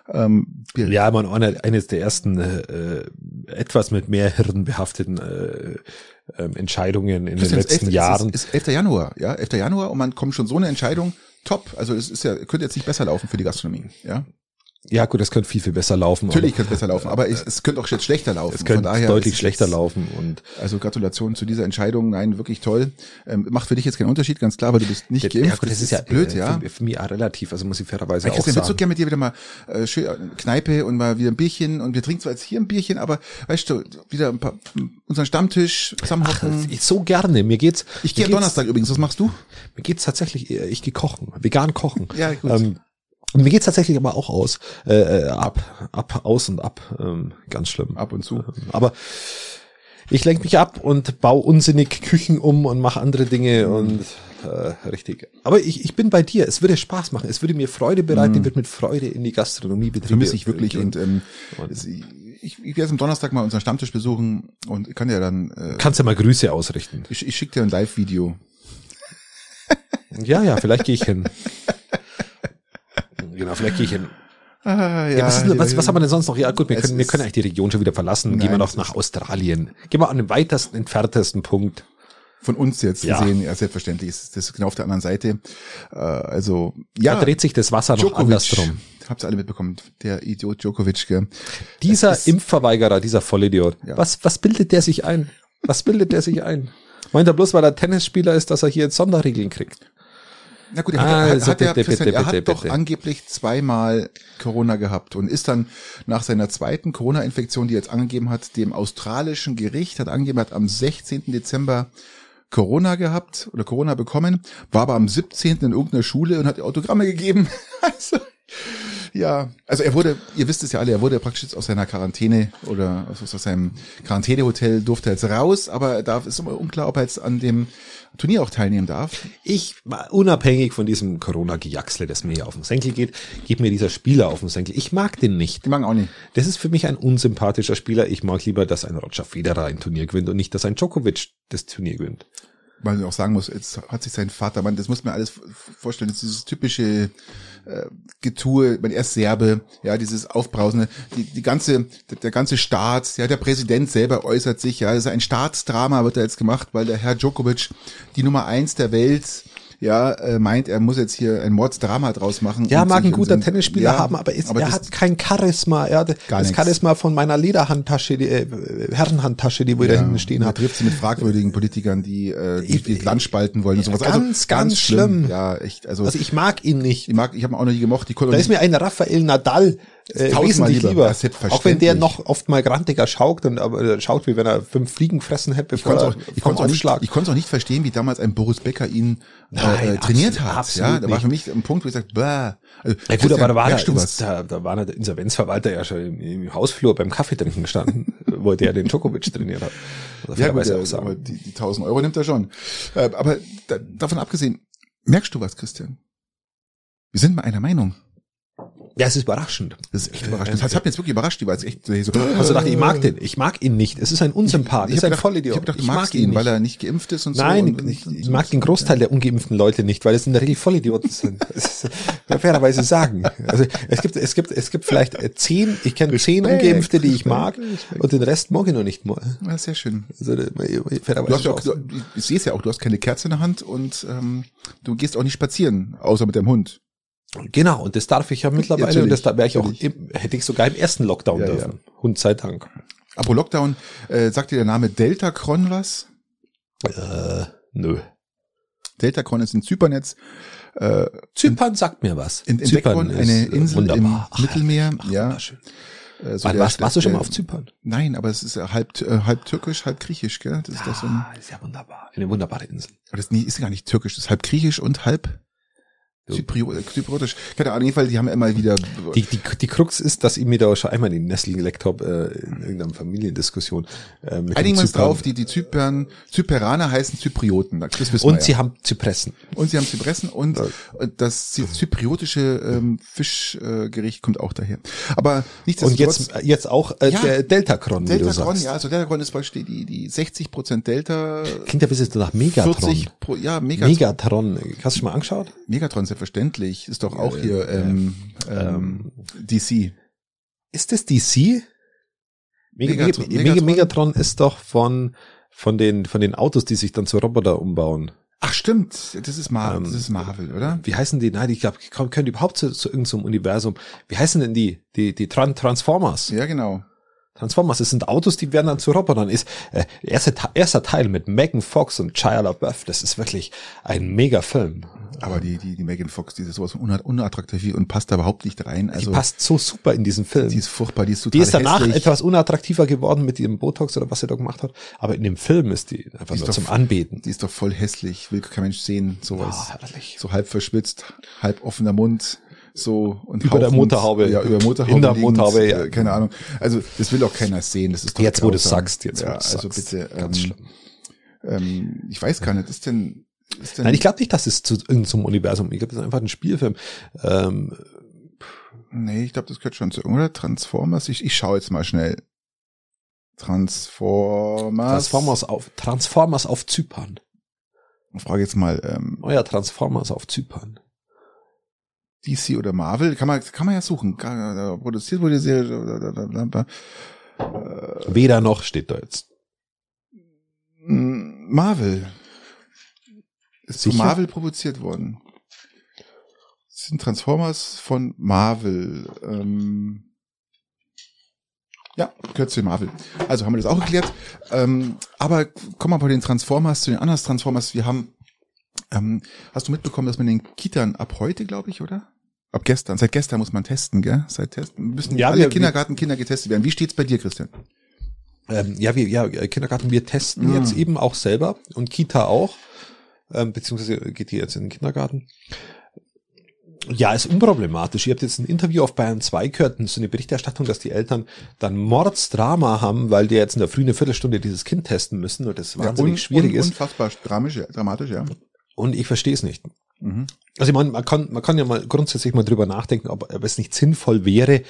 ähm, wir, Ja, man eines der ersten äh, etwas mit mehr Hirn behafteten äh, ähm, Entscheidungen in Christian, den letzten es ist 11. Jahren. Es ist, ist 11. Januar, ja, 11. Januar und man kommt schon so eine Entscheidung, top. Also es ist ja, könnte jetzt nicht besser laufen für die Gastronomie, ja. Ja gut, das könnte viel, viel besser laufen. Natürlich aber könnte es besser laufen, aber es, es könnte auch jetzt schlechter laufen. es könnte deutlich schlechter jetzt- laufen und Also Gratulation zu dieser Entscheidung. Nein, wirklich toll. Ähm, macht für dich jetzt keinen Unterschied, ganz klar, weil du bist nicht geimpft. ja, gut, das ist ja blöd, äh, ja. Für, für mich auch relativ, also muss ich fairerweise Weil auch Christian, würdest du sagen. gerne mit dir wieder mal äh, schön äh, Kneipe und mal wieder ein Bierchen und wir trinken zwar jetzt hier ein Bierchen, aber weißt du, wieder ein paar, unseren Stammtisch zusammenhocken. Ich so gerne. Mir geht's. Ich gehe Donnerstag übrigens, was machst du? Mir geht's tatsächlich, äh, ich gehe kochen, vegan kochen. Ja, gut. Ähm, und mir geht's tatsächlich aber auch aus, äh, äh, ab, ab, aus und ab, ähm, ganz schlimm. Ab und zu. Aber ich lenke mich ab und baue unsinnig Küchen um und mache andere Dinge und äh, richtig. Aber ich, ich bin bei dir. Es würde Spaß machen. Es würde mir Freude bereiten. Ich würde mit Freude in die Gastronomiebetriebe. Vermisse ich wirklich gehen. und ähm, Und- ich, ich werde am Donnerstag mal unseren Stammtisch besuchen und kann ja dann, äh, kannst ja mal Grüße ausrichten. ich, ich schicke dir ein Live-Video. Ja, ja, vielleicht gehe ich hin. Genau, vielleicht gehe ich hin. Ah, Ja, was, ist, denn- was, was haben wir denn sonst noch? Ja, gut, wir können, wir können eigentlich die Region schon wieder verlassen. Gehen wir Nein, noch nach Australien. Gehen wir an den weitesten, entferntesten Punkt. Von uns jetzt Ja. gesehen, ja, selbstverständlich ist das genau auf der anderen Seite. Äh, also, ja. Da dreht sich das Wasser noch Djokovic. andersrum. Habt ihr alle mitbekommen, der Idiot Djokovic, gell? Dieser Es ist- Impfverweigerer, dieser Vollidiot, Ja. was, was bildet der sich ein? Was bildet der sich ein? Meint er bloß, weil er Tennisspieler ist, dass er hier jetzt Sonderregeln kriegt? Na gut, er hat, Also hat, ja, bitte, bitte, er hat bitte, doch angeblich zweimal Corona gehabt und ist dann nach seiner zweiten Corona-Infektion, die er jetzt angegeben hat, dem australischen Gericht hat angegeben, hat am 16. Dezember Corona gehabt oder Corona bekommen, war aber am 17. in irgendeiner Schule und hat Autogramme gegeben. Also, Ja, also er wurde, ihr wisst es ja alle, er wurde praktisch jetzt aus seiner Quarantäne oder aus, aus seinem Quarantänehotel durfte er jetzt raus, aber er darf, ist immer unklar, ob er jetzt an dem Turnier auch teilnehmen darf. Ich, unabhängig von diesem Corona-Gejaxle, das mir hier auf den Senkel geht, geht mir dieser Spieler auf den Senkel. Ich mag den nicht. Ich mag auch nicht. Das ist für mich ein unsympathischer Spieler. Ich mag lieber, dass ein Roger Federer ein Turnier gewinnt und nicht, dass ein Djokovic das Turnier gewinnt. Ich auch sagen muss, jetzt hat sich sein Vater, man, das muss man alles vorstellen, das ist dieses typische äh, Getue, man er ist Serbe, ja, dieses Aufbrausende, die, die ganze, der, der ganze Staat, ja, der Präsident selber äußert sich, ja, das ist ein Staatsdrama wird da jetzt gemacht, weil der Herr Djokovic die Nummer eins der Welt ja, äh, meint, er muss jetzt hier ein Mordsdrama draus machen. Ja, mag ein guter Tennisspieler Ja, haben, aber, ist, aber er hat kein Charisma. Er hat Gar das nichts. Charisma von meiner Lederhandtasche, die äh, Herrenhandtasche, die wo ich da hinten stehen er habe. trifft sie mit fragwürdigen Politikern, die, äh, die, die das Land spalten wollen und sowas. Ganz, ganz schlimm. Ja, echt. Also, Also ich mag ihn nicht. ich mag, ich habe ihn auch noch nie gemocht. Die Da ist mir ein Rafael Nadal äh, wesentlich lieber. lieber. Ja. Auch wenn der noch oft mal grantiger schaut und aber äh, schaut, wie wenn er fünf Fliegen fressen hätte, Ich bevor konnte er auch, ich konnte auch nicht, ich konnte auch nicht verstehen, wie damals ein Boris Becker ihn äh, Nein, äh, trainiert absolut- hat. absolut ja, da war für mich ein Punkt, wo ich sage, bäh. Also, Ja gut, aber da war, der, da, da war der Insolvenzverwalter ja schon im, im Hausflur beim Kaffee trinken gestanden, wo der den Djokovic trainiert hat. Also Ja, gut, ja, aber die, die 1000 Euro nimmt er schon. Äh, aber da, davon abgesehen, merkst du was, Christian? Wir sind mal einer Meinung. Ja, es ist überraschend. Das ist echt überraschend. Das hat mich jetzt wirklich überrascht. Die war jetzt echt so. Also dachte ich, ich mag den. Ich mag ihn nicht. Es ist ein Unsympath. Es ist hab ein gedacht, Vollidiot. Ich habe gedacht, du magst ihn, weil er nicht geimpft ist und Nein, so. und, ich, ich mag den Großteil der ungeimpften Leute nicht, weil es in der Regel Vollidioten sind. Das ist, fairerweise sagen. Also es gibt, es gibt, es gibt vielleicht äh, zehn, ich kenne zehn Ungeimpfte, die ich mag, Respekt. und den Rest mag ich noch nicht mal. Ja, sehr schön. Also, äh, fairerweise Du hast ja auch, auch du, ich sehe es ja auch, du hast keine Kerze in der Hand und ähm, du gehst auch nicht spazieren, außer mit deinem Hund. Genau, und das darf ich ja mittlerweile, Natürlich, und das wäre ich auch, im, hätte ich sogar im ersten Lockdown Ja, dürfen. Hund sei Dank. Apropos Lockdown, äh, sagt dir der Name Deltacron was? Äh, nö. Deltacron ist in Zypern jetzt. Äh, Zypern sagt mir was. in, entdeckt worden, eine ist, äh, Insel wunderbar. im Mittelmeer. Ach, ja, wunderschön. äh, so War, der- warst, warst du schon mal auf Zypern? Nein, aber es ist ja halb, äh, halb türkisch, halb griechisch, gell? Das ist doch so ein, Ah, ist ja wunderbar. Eine wunderbare Insel. aber das ist gar nicht türkisch, das ist halb griechisch und halb Zyprio, äh, zypriotisch. Keine Ahnung, jedenfalls, die haben ja immer wieder, Die, die, die Krux ist, dass ich mir da schon einmal in die Nessel geleckt habe, äh, in irgendeiner Familiendiskussion. Äh, mit einigen wir den uns drauf, die, die Zypern, Zyperaner heißen Zyprioten, das wissen wir Und ja. sie haben Zypressen. Und sie haben Zypressen und, und das zy- zypriotische ähm, Fischgericht äh, kommt auch daher. Aber Und nichtsdestotrotz, jetzt, jetzt auch äh, Ja. der Deltacron, wie du Deltacron, sagst. ja, also Deltacron ist praktisch die, die, die 60 Prozent Delta, Klingt ja ein bisschen nach Megatron. 40 pro, ja, Megatron. Megatron. Hast du schon mal angeschaut? Megatron, selbstverständlich. Ist doch auch hier ähm, ähm, DC. Ist das DC? Meg Megatron- Meg Megatron? Megatron ist doch von, von den, von den Autos, die sich dann zu Roboter umbauen. Ach stimmt, das ist, Mar Ähm, das ist Marvel, oder? Wie heißen die? Nein, ich glaube, können die überhaupt zu, zu irgendeinem Universum. Wie heißen denn die? Die, die Tran Transformers. Ja, genau. Transformers, das sind Autos, die werden dann zu Robotern. Ist äh, erster, Te- erster Teil mit Megan Fox und Shia LaBeouf. Das ist wirklich ein mega Film. Aber die, die, die Megan Fox, die ist sowas von una- unattraktiv und passt da überhaupt nicht rein. Also, die passt so super in diesen Film. die ist furchtbar, die ist total Die ist danach hässlich. etwas unattraktiver geworden mit ihrem Botox oder was er da gemacht hat. Aber in dem Film ist die einfach ist nur doch- zum Anbeten. Die ist doch voll hässlich, will kein Mensch sehen, sowas. Ah, herrlich. so halb verschwitzt, halb offener Mund, so und Über der Motorhaube. Ja, über Motorhaube. In der liegend, Motorhaube, ja. äh, Keine Ahnung. Also, das will auch keiner sehen. Das ist doch Jetzt, wo du sagst, jetzt, wo ja, du also sagst. bitte, Ganz ähm, schlimm. ähm, ich weiß gar nicht, ist denn, ist denn, Nein, ich glaube nicht, dass es zu irgendeinem Universum. Ich glaube, das ist einfach ein Spielfilm. Ähm, nee, ich glaube, das gehört schon zu, oder? Transformers? Ich, ich schaue jetzt mal schnell. Transformers. Transformers auf Transformers auf Zypern. Ich frage jetzt mal, ähm, Neuer Transformers auf Zypern. DC oder Marvel? Kann man, kann man ja suchen. Äh, produziert wurde die Serie, da, Weder noch steht da jetzt. Marvel. Ist zu? Marvel produziert worden. Das sind Transformers von Marvel. Ähm ja, gehört zu Marvel. Also haben wir das auch geklärt. Ähm, aber kommen wir bei den Transformers zu den anderen Transformers. Wir haben, ähm, hast du mitbekommen, dass man in den Kitan ab heute, glaube ich, oder? Ab gestern. Seit gestern muss man testen, gell? Seit testen müssen Ja, alle wir- Kindergartenkinder getestet werden. Wie steht's bei dir, Christian? Ähm, ja, wir, ja, Kindergarten, wir testen Mhm. jetzt eben auch selber und Kita auch, ähm, beziehungsweise geht die jetzt in den Kindergarten. Ja, ist unproblematisch. Ihr habt jetzt ein Interview auf Bayern 2 gehört, so eine Berichterstattung, dass die Eltern dann Mordsdrama haben, weil die jetzt in der frühen Viertelstunde dieses Kind testen müssen und das wahnsinnig ja, un, schwierig un, ist. Unfassbar dramatisch, dramatisch, ja. Und ich verstehe es nicht. Mhm. Also ich meine, man kann, man kann ja mal grundsätzlich mal drüber nachdenken, ob, ob es nicht sinnvoll wäre,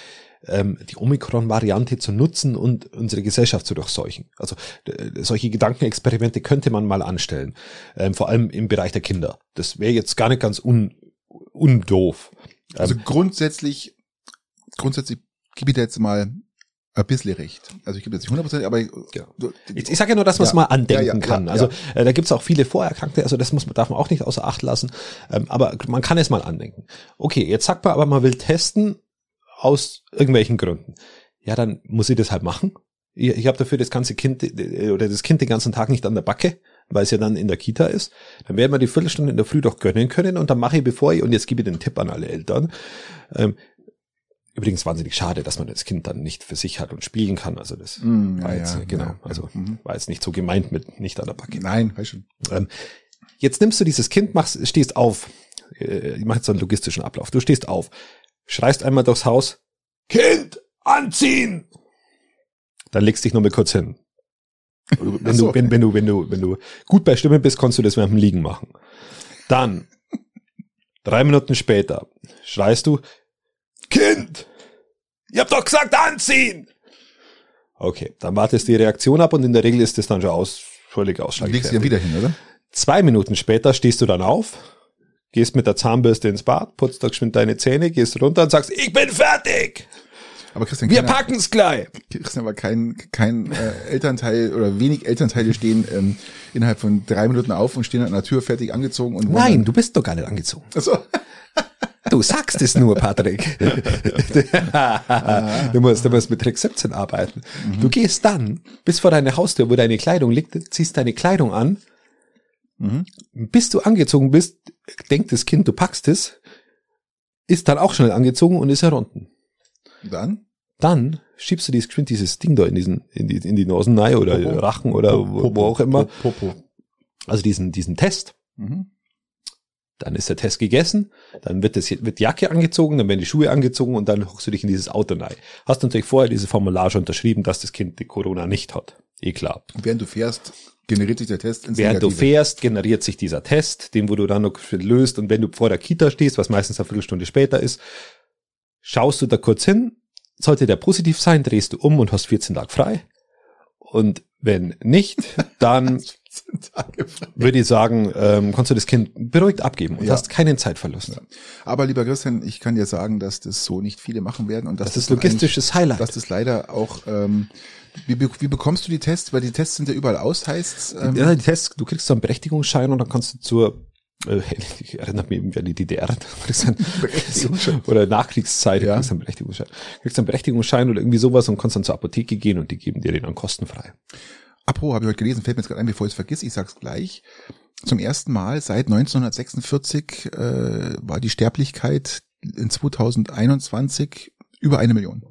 ähm, die Omikron-Variante zu nutzen und unsere Gesellschaft zu durchseuchen. Also solche Gedankenexperimente könnte man mal anstellen, ähm, vor allem im Bereich der Kinder. Das wäre jetzt gar nicht ganz un, undoof. Also grundsätzlich, grundsätzlich gebe ich dir jetzt mal ein bisschen recht. Also ich gebe jetzt nicht 100%, aber ich. Ich, ich sage ja nur, dass man es Ja. mal andenken Ja, kann. also äh, da gibt's auch viele Vorerkrankte, also das muss man, darf man auch nicht außer Acht lassen. Ähm, aber man kann es mal andenken. Okay, jetzt sagt man aber, man will testen aus irgendwelchen Gründen. Ja, dann muss ich das halt machen. Ich, ich habe dafür das ganze Kind äh, oder das Kind den ganzen Tag nicht an der Backe, weil es ja dann in der Kita ist. Dann werden wir die Viertelstunde in der Früh doch gönnen können und dann mache ich, bevor ich, und jetzt gebe ich den Tipp an alle Eltern, ähm, Übrigens wahnsinnig schade, dass man das Kind dann nicht für sich hat und spielen kann. Also das Mm, ja, war jetzt, ja, genau, ja, also mhm. war jetzt nicht so gemeint mit nicht an der Backe. Nein, weiß schon. Ähm, jetzt nimmst du dieses Kind, machst, stehst auf. Äh, ich mache jetzt so einen logistischen Ablauf. Du stehst auf, schreist einmal durchs Haus, Kind, anziehen! Dann legst dich noch mal kurz hin. Wenn so. du, wenn, wenn du, wenn du, wenn du gut bei Stimme bist, kannst du das während dem Liegen machen. Dann, drei Minuten später, schreist du, Kind, ihr habt doch gesagt anziehen! Okay, dann wartest die Reaktion ab und in der Regel ist das dann schon aus, völlig Dann legst du dann wieder hin, oder? Zwei Minuten später stehst du dann auf, gehst mit der Zahnbürste ins Bad, putzt da geschwind deine Zähne, gehst runter und sagst, ich bin fertig! Aber Christian, Wir packen's gleich! Christian, aber kein, kein äh, Elternteil oder wenig Elternteile stehen ähm, innerhalb von drei Minuten auf und stehen an der Tür fertig angezogen und Nein, du bist doch gar nicht angezogen. Also, Du sagst es nur, Patrick. du, musst, du musst mit Trick 17 arbeiten. Du gehst dann bis vor deine Haustür, wo deine Kleidung liegt, ziehst deine Kleidung an. Mhm. Bis du angezogen bist, denkt das Kind, du packst es, ist dann auch schnell angezogen und ist herunten. dann Dann schiebst du dieses, geschwind dieses Ding da in diesen, in die, in die Nasen rein oder Popo. Rachen oder wo, wo auch immer. Popo. Also diesen, diesen Test. Mhm. Dann ist der Test gegessen, dann wird das, wird die Jacke angezogen, dann werden die Schuhe angezogen und dann hochst du dich in dieses Auto rein. Hast natürlich vorher dieses Formular schon unterschrieben, dass das Kind die Corona nicht hat. Eh klar. Und während du fährst, generiert sich der Test ins Während du Negative. fährst, generiert sich dieser Test, den wo du dann noch löst und wenn du vor der Kita stehst, was meistens eine Viertelstunde später ist, schaust du da kurz hin, sollte der positiv sein, drehst du um und hast 14 Tage frei. Und wenn nicht, dann Tage frei. würde ich sagen, ähm, kannst du das Kind beruhigt abgeben und Ja. hast keinen Zeitverlust. Ja. Aber lieber Christian, ich kann dir sagen, dass das so nicht viele machen werden und dass Das ist logistisches Highlight. Dass das leider auch, ähm, wie, wie bekommst du die Tests? Weil die Tests sind ja überall aus, heißt ähm, ja, die Tests, du kriegst so einen Berechtigungsschein und dann kannst du zur äh, ich erinnert mich irgendwie an die DDR, oder Nachkriegszeit, Ja. kriegst einen Berechtigungsschein. Du kriegst einen Berechtigungsschein oder irgendwie sowas und kannst dann zur Apotheke gehen und die geben dir den dann kostenfrei. Apro habe ich heute gelesen, fällt mir jetzt gerade ein, bevor ich es vergiss, ich sag's gleich. Zum ersten Mal seit 1946 äh, war die Sterblichkeit in 2021 über eine Million.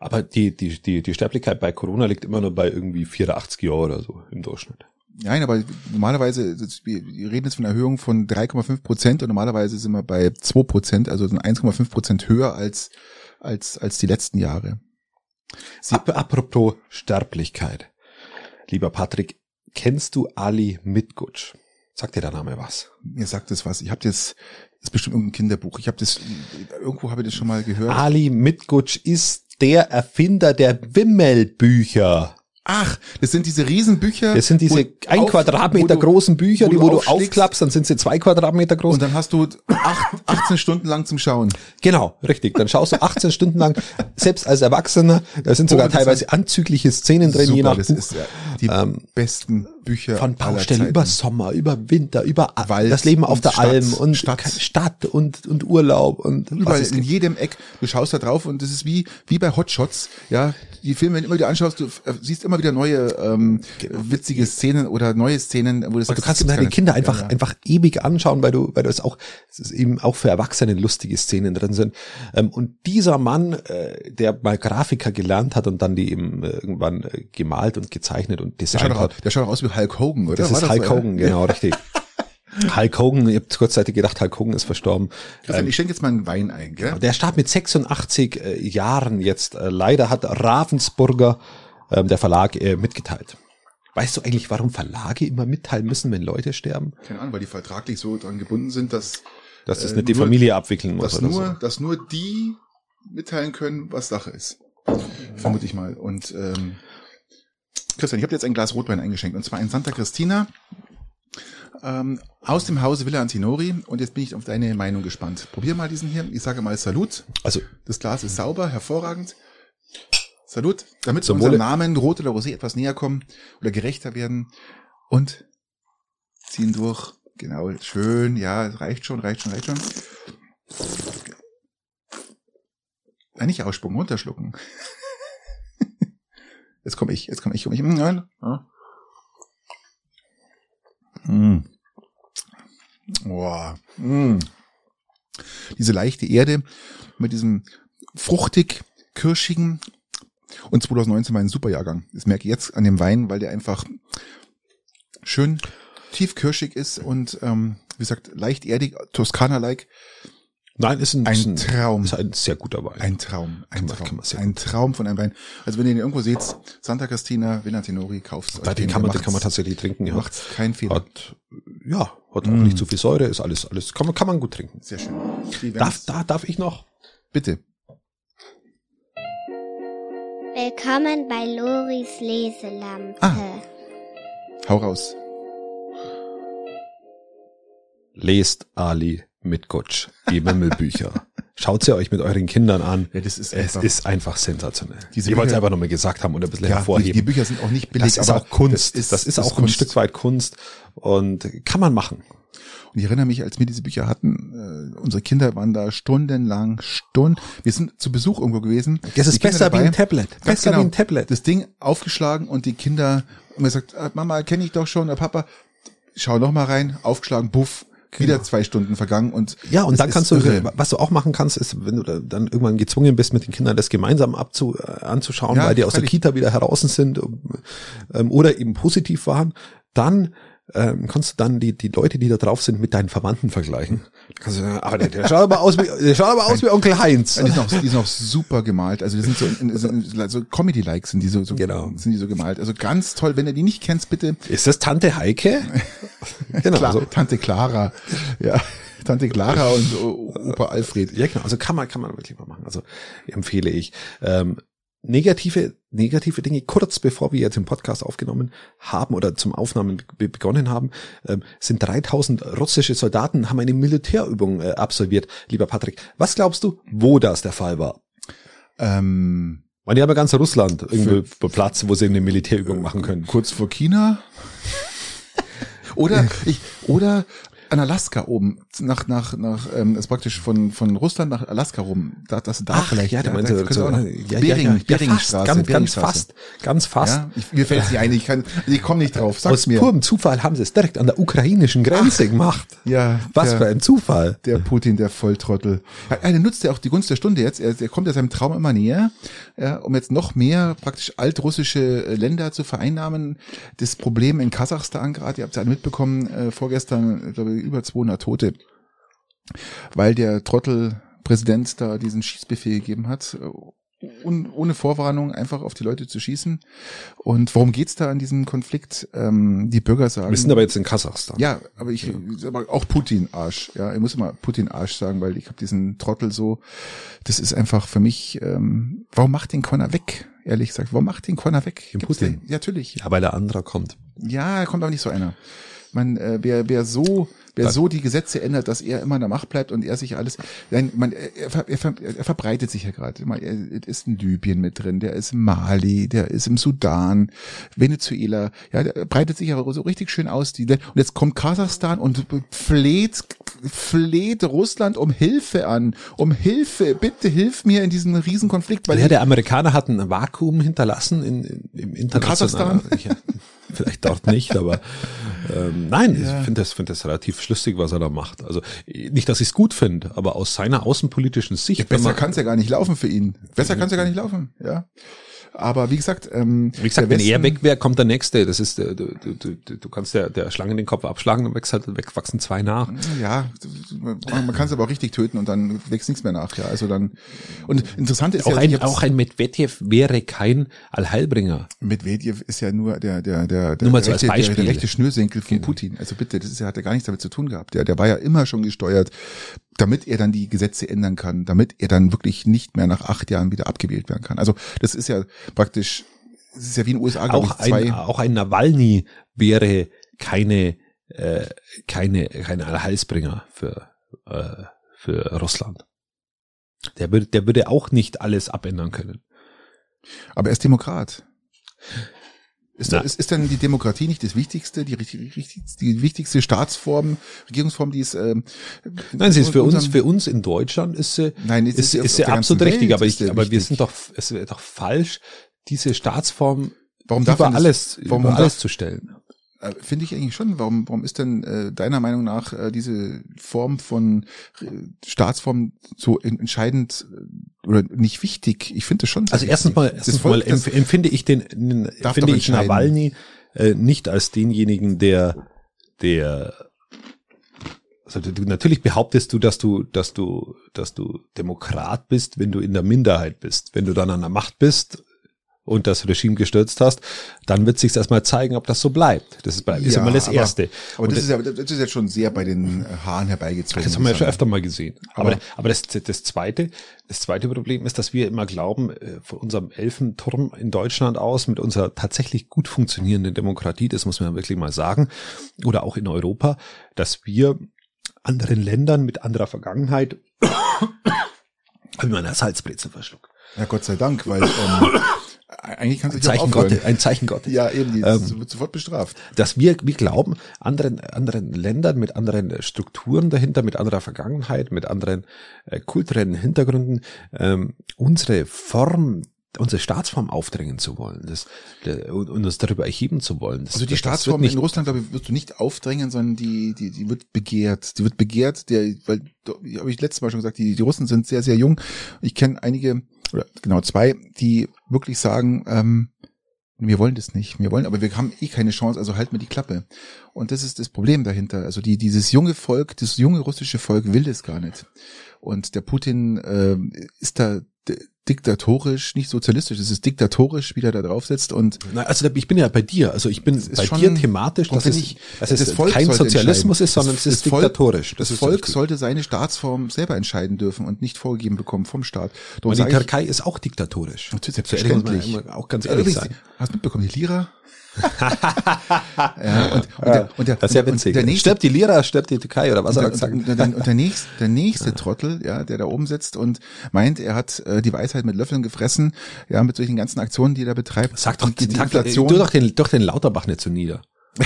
Aber die, die, die, die Sterblichkeit bei Corona liegt immer nur bei irgendwie 84 Jahren oder so im Durchschnitt. Nein, aber normalerweise, wir reden jetzt von einer Erhöhung von 3,5 Prozent und normalerweise sind wir bei 2 Prozent, also sind 1,5 Prozent höher als, als, als die letzten Jahre. Ap apropos Sterblichkeit. Lieber Patrick, kennst du Ali Mitgutsch? Sagt dir der Name was? Mir sagt das was. Ich habe das, das ist bestimmt irgendein Kinderbuch. Ich habe das, irgendwo habe ich das schon mal gehört. Ali Mitgutsch ist der Erfinder der Wimmelbücher. Ach, das sind diese Riesenbücher. Das sind diese ein auf- Quadratmeter wo du- großen Bücher, wo die wo du aufklappst, dann sind sie zwei Quadratmeter groß. Und dann hast du acht, 18 Stunden lang zum Schauen. genau, richtig. Dann schaust du 18 Stunden lang, selbst als Erwachsener, da sind sogar Oh, teilweise anzügliche Szenen drin, je nach das Buch. ist ja die Ähm, besten Bücher Von Baustelle über Sommer, über Winter, über Wald das Leben auf der Stadt, Alm und Stadt. Stadt und, und Urlaub und Überall in gibt. jedem Eck. Du schaust da drauf und das ist wie, wie bei Hotshots. Ja, die Filme, wenn du immer wieder anschaust, du äh, siehst immer wieder neue, ähm, witzige Szenen oder neue Szenen, wo du Und sagst, du kannst das deine Kinder einfach, Ja, ja. einfach ewig anschauen, weil du, weil du es auch, es ist eben auch für Erwachsene lustige Szenen drin sind. Ähm, Und dieser Mann, äh, der mal Grafiker gelernt hat und dann die eben äh, irgendwann äh, gemalt und gezeichnet und Der designt doch, hat. der schaut doch aus wie Hulk Hogan, oder? Das War ist Hulk so? Hogan, genau, richtig. Hulk Hogan, ich habe kurzzeitig gedacht, Hulk Hogan ist verstorben. Christian, ich schenke jetzt mal einen Wein ein, gell? Der starb mit 86 äh, Jahren jetzt. Äh, leider hat Ravensburger ähm, der Verlag äh, mitgeteilt. Weißt du eigentlich, warum Verlage immer mitteilen müssen, wenn Leute sterben? Keine Ahnung, weil die vertraglich so dran gebunden sind, dass Dass das Äh, nicht die nur- Familie abwickeln muss dass oder nur, so. dass nur die mitteilen können, was Sache ist. Vermute ich mal. Und ähm, Christian, ich habe jetzt ein Glas Rotwein eingeschenkt und zwar ein Santa Cristina ähm, aus dem Hause Villa Antinori und jetzt bin ich auf deine Meinung gespannt. Probier mal diesen hier. Ich sage mal Salut. Also Das Glas ist sauber, hervorragend. Salut, damit wir Zum unserem Wohle. Namen Rot oder Rosé etwas näher kommen oder gerechter werden und ziehen durch. Genau, schön, ja, es reicht schon, reicht schon, reicht schon. Nein, nicht ausspucken, runterschlucken. Jetzt komme ich, jetzt komme ich, komme ich. Nein. Ja. Mm. Boah. Mm. Diese leichte Erde mit diesem fruchtig, kirschigen und 2019 war ein super Jahrgang. Das merke ich jetzt an dem Wein, weil der einfach schön tief kirschig ist und ähm, wie gesagt leicht erdig, Toskana-like. nein, ist ein, Ein ist ein Traum. Ist ein sehr guter Wein. Ein Traum, ein Kann man- Traum, man sehr ein Traum von einem Wein. Also wenn ihr den irgendwo seht, Santa Cristina, Venantinori, kauft es den kann man, den kann man tatsächlich trinken. Ja. Macht keinen Fehler. Hat, ja, hat auch Mm. nicht zu viel Säure, ist alles, alles, kann man, kann man gut trinken. Sehr schön. Darf, da, darf ich noch? Bitte. Willkommen bei Loris Leselampe. Ah. Hau raus. Lest Ali mit Gutsch, die Wimmelbücher. Schaut sie euch mit euren Kindern an. Ja, das ist Es einfach- ist einfach sensationell. Diese ich wollte es einfach nochmal gesagt haben und ein bisschen Ja, die, hervorheben. die Bücher sind auch nicht billig, das ist aber auch Kunst. Das ist, das ist das auch ein Kunst. Stück weit Kunst und kann man machen. Und ich erinnere mich, als wir diese Bücher hatten, äh, unsere Kinder waren da stundenlang, Stunden. Wir sind zu Besuch irgendwo gewesen. Das ist Die besser wie dabei. ein Tablet. Besser genau. wie ein Tablet. Das Ding aufgeschlagen und die Kinder haben gesagt, ah, Mama, kenne ich doch schon, Papa, schau noch mal rein, aufgeschlagen, buff, wieder zwei Stunden vergangen und Ja, und dann kannst du, irre. was du auch machen kannst, ist, wenn du da dann irgendwann gezwungen bist, mit den Kindern das gemeinsam abzu, äh, anzuschauen, Ja, weil die aus der. Kita wieder heraus sind ähm, oder eben positiv waren, dann ähm, kannst du dann die, die Leute, die da drauf sind, mit deinen Verwandten vergleichen. Kannst du sagen, aber der, der schaut aber aus wie, der schaut aber aus wie Onkel Heinz. Die, sind auch, die sind auch super gemalt. Also die sind so, in, so Comedy-like sind die so, so Genau. sind die so gemalt. Also ganz toll. Wenn ihr die nicht kennst, bitte Ist das Tante Heike? genau. Klar, so. Tante Clara. Ja, Tante Clara und Opa Alfred. Ja, genau. Also kann man, kann man wirklich mal machen. Also empfehle ich. Ähm, negative, negative Dinge, kurz bevor wir jetzt den Podcast aufgenommen haben oder zum Aufnahmen be begonnen haben, ähm, sind 3000 russische Soldaten, haben eine Militärübung äh, absolviert. Lieber Patrick, was glaubst du, wo das der Fall war? Ähm, Man, die haben ja ganz Russland irgendwo Platz, wo sie eine Militärübung machen können. kurz vor China. Oder ich, oder an Alaska oben, nach, nach, nach, ähm, ist praktisch von, von Russland nach Alaska rum. Da, das da vielleicht. ja, du meinst, da so, auch noch- ja, Bering, ja, ja, Beringstraße, ganz, ganz fast, ganz fast. Ja, ich, mir fällt es nicht ein, ich kann, ich komme nicht drauf. Sag's Aus mir. purem Zufall haben sie es direkt an der ukrainischen Grenze gemacht. Ja, Was der- für ein Zufall. Der Putin, der Volltrottel. Ja, der nutzt ja auch die Gunst der Stunde jetzt. Er, er kommt ja seinem Traum immer näher, ja, um jetzt noch mehr praktisch altrussische äh, Länder zu vereinnahmen. Das Problem in Kasachstan gerade, ihr habt es ja alle mitbekommen, äh, vorgestern, ich glaube ich, über 200 Tote, weil der Trottel Präsident da diesen Schießbefehl gegeben hat, äh, un, ohne Vorwarnung einfach auf die Leute zu schießen. Und worum geht's da in diesem Konflikt? Ähm, die Bürger sagen. Wir sind aber jetzt in Kasachstan. Ja, aber ich, aber auch Putin Arsch. Ja, ich muss immer Putin Arsch sagen, weil ich habe diesen Trottel so. Das ist einfach für mich. Ähm, warum macht den Connor weg? Ehrlich gesagt, warum macht den Connor weg? Den Putin? da- Ja, natürlich. Ja, weil der andere kommt. Ja, kommt aber nicht so einer. Man, äh, wer, wer so, wer so die Gesetze ändert, dass er immer in der Macht bleibt und er sich alles, nein, man, er, er, ver- er verbreitet sich ja gerade. Er er ist in Libyen mit drin, der ist in Mali, der ist im Sudan, Venezuela, ja, der breitet sich aber so richtig schön aus. Die, und jetzt kommt Kasachstan und fleht, fleht Russland um Hilfe an, um Hilfe, bitte hilf mir in diesem Riesenkonflikt, weil ja, der Amerikaner hat ein Vakuum hinterlassen in, in, im internationalen. Ja, vielleicht dort nicht, aber ähm, nein, Ja. ich finde das, finde das relativ schlüssig, was er da macht. Also nicht, dass ich es gut finde, aber aus seiner außenpolitischen Sicht. wenn Besser kann es ja gar nicht laufen für ihn. Besser kann es ja gar nicht laufen, ja. Aber wie gesagt, ähm, Wie gesagt, wenn er weg wäre, kommt der nächste. Das ist, äh, du, du, du, du kannst der, der Schlange den Kopf abschlagen, dann wächst halt, wegwachsen zwei nach. Ja, man man kann es aber auch richtig töten und dann wächst nichts mehr nach. Ja, also dann und interessant ist Auch ja, ein, auch ein Medvedev wäre kein Allheilbringer. Medvedev ist ja nur der der der der, Nur mal so rechte, der, der rechte Schnürsenkel von Genau. Putin. Also bitte, das ist ja, hat ja gar nichts damit zu tun gehabt. Der der war ja immer schon gesteuert, damit er dann die Gesetze ändern kann, damit er dann wirklich nicht mehr nach acht Jahren wieder abgewählt werden kann. Also das ist ja praktisch, es ist ja wie in den USA ich Auch zwei. ein, auch ein Nawalny wäre keine, äh, keine, keine Allheilsbringer für, äh, für Russland. Der würde, der würde auch nicht alles abändern können. Aber er ist Demokrat. Ist, da, ist, ist denn die Demokratie nicht das Wichtigste, die, richtig- die wichtigste Staatsform, Regierungsform, die es ähm, Nein, sie ist für uns, für uns in Deutschland ist sie, Nein, ist, ist ist, sie absolut richtig, Welt aber ist ich, aber wir sind doch, es wäre doch falsch, diese Staatsform Warum darf über man das- alles, warum über darf- alles zu stellen. Äh, Finde ich eigentlich schon. Warum, warum ist denn äh, deiner Meinung nach äh, diese Form von äh, Staatsform so en- entscheidend äh, oder nicht wichtig? Ich finde das schon. Also erstens mal, erstens mal empf empfinde ich den, finde ich. Nawalny äh, nicht als denjenigen, der, der, also du, natürlich behauptest du, dass du, dass du, dass du Demokrat bist, wenn du in der Minderheit bist. Wenn du dann an der Macht bist und das Regime gestürzt hast, dann wird sich erstmal zeigen, ob das so bleibt. Das ist, bei, ist Ja, immer das aber- Erste. aber Und das ist ja, das ist jetzt schon sehr bei den äh, Haaren herbeigezogen. das haben wir ja schon öfter mal gesehen. Aber, Aber- aber das, das zweite, das zweite Problem ist, dass wir immer glauben, äh, von unserem Elfenturm in Deutschland aus, mit unserer tatsächlich gut funktionierenden Demokratie, das muss man wirklich mal sagen, oder auch in Europa, dass wir anderen Ländern mit anderer Vergangenheit, habe ich meiner Salzbrezel verschluckt. Ja, Gott sei Dank, weil ähm, eigentlich kannst du Ein Zeichen. Gottes, ein Zeichen Gottes. Ja, eben, die Ähm, wird sofort bestraft. dass wir, wir glauben, anderen, anderen Ländern mit anderen Strukturen dahinter, mit anderer Vergangenheit, mit anderen äh, kulturellen Hintergründen, ähm, unsere Form, unsere Staatsform aufdrängen zu wollen das, der, und, und uns darüber erheben zu wollen. Das, Also die das Staatsform in Russland, glaube ich, wirst du nicht aufdrängen, sondern die, die, die wird begehrt. Die wird begehrt, der, weil, habe ich letztes Mal schon gesagt, die, die Russen sind sehr, sehr jung. Ich kenne einige, oder genau zwei, die wirklich sagen, ähm, wir wollen das nicht, wir wollen, aber wir haben eh keine Chance, also halt mir die Klappe. Und das ist das Problem dahinter. Also die, dieses junge Volk, das junge russische Volk will das gar nicht. Und der Putin ähm, ist da diktatorisch, nicht sozialistisch, es ist diktatorisch, wie der da drauf sitzt und Na, also ich bin ja bei dir. Also ich bin bei schon- dir thematisch, dass es, ich, dass es das Volk kein Sozialismus ist, sondern Das- es ist das Volk- diktatorisch. Das, ist Volk sollte seine Staatsform selber entscheiden dürfen und nicht vorgegeben bekommen vom Staat. Darum Und die sage ich- Türkei ist auch diktatorisch. Natürlich, selbstverständlich. auch ganz ehrlich sein. Hast du mitbekommen, die Lira? Ja, und, und, der, und der, Das ist ja witzig. Der nächste, stirbt die Lira, stirbt die Türkei oder was er der, gesagt und, der, und der nächste, der nächste Trottel, ja, der da oben sitzt und meint, er hat äh, die Weisheit mit Löffeln gefressen, ja, mit solchen ganzen Aktionen, die er betreibt. Sag doch, die, die sag, Inflation. du doch den, doch den Lauterbach nicht so nieder.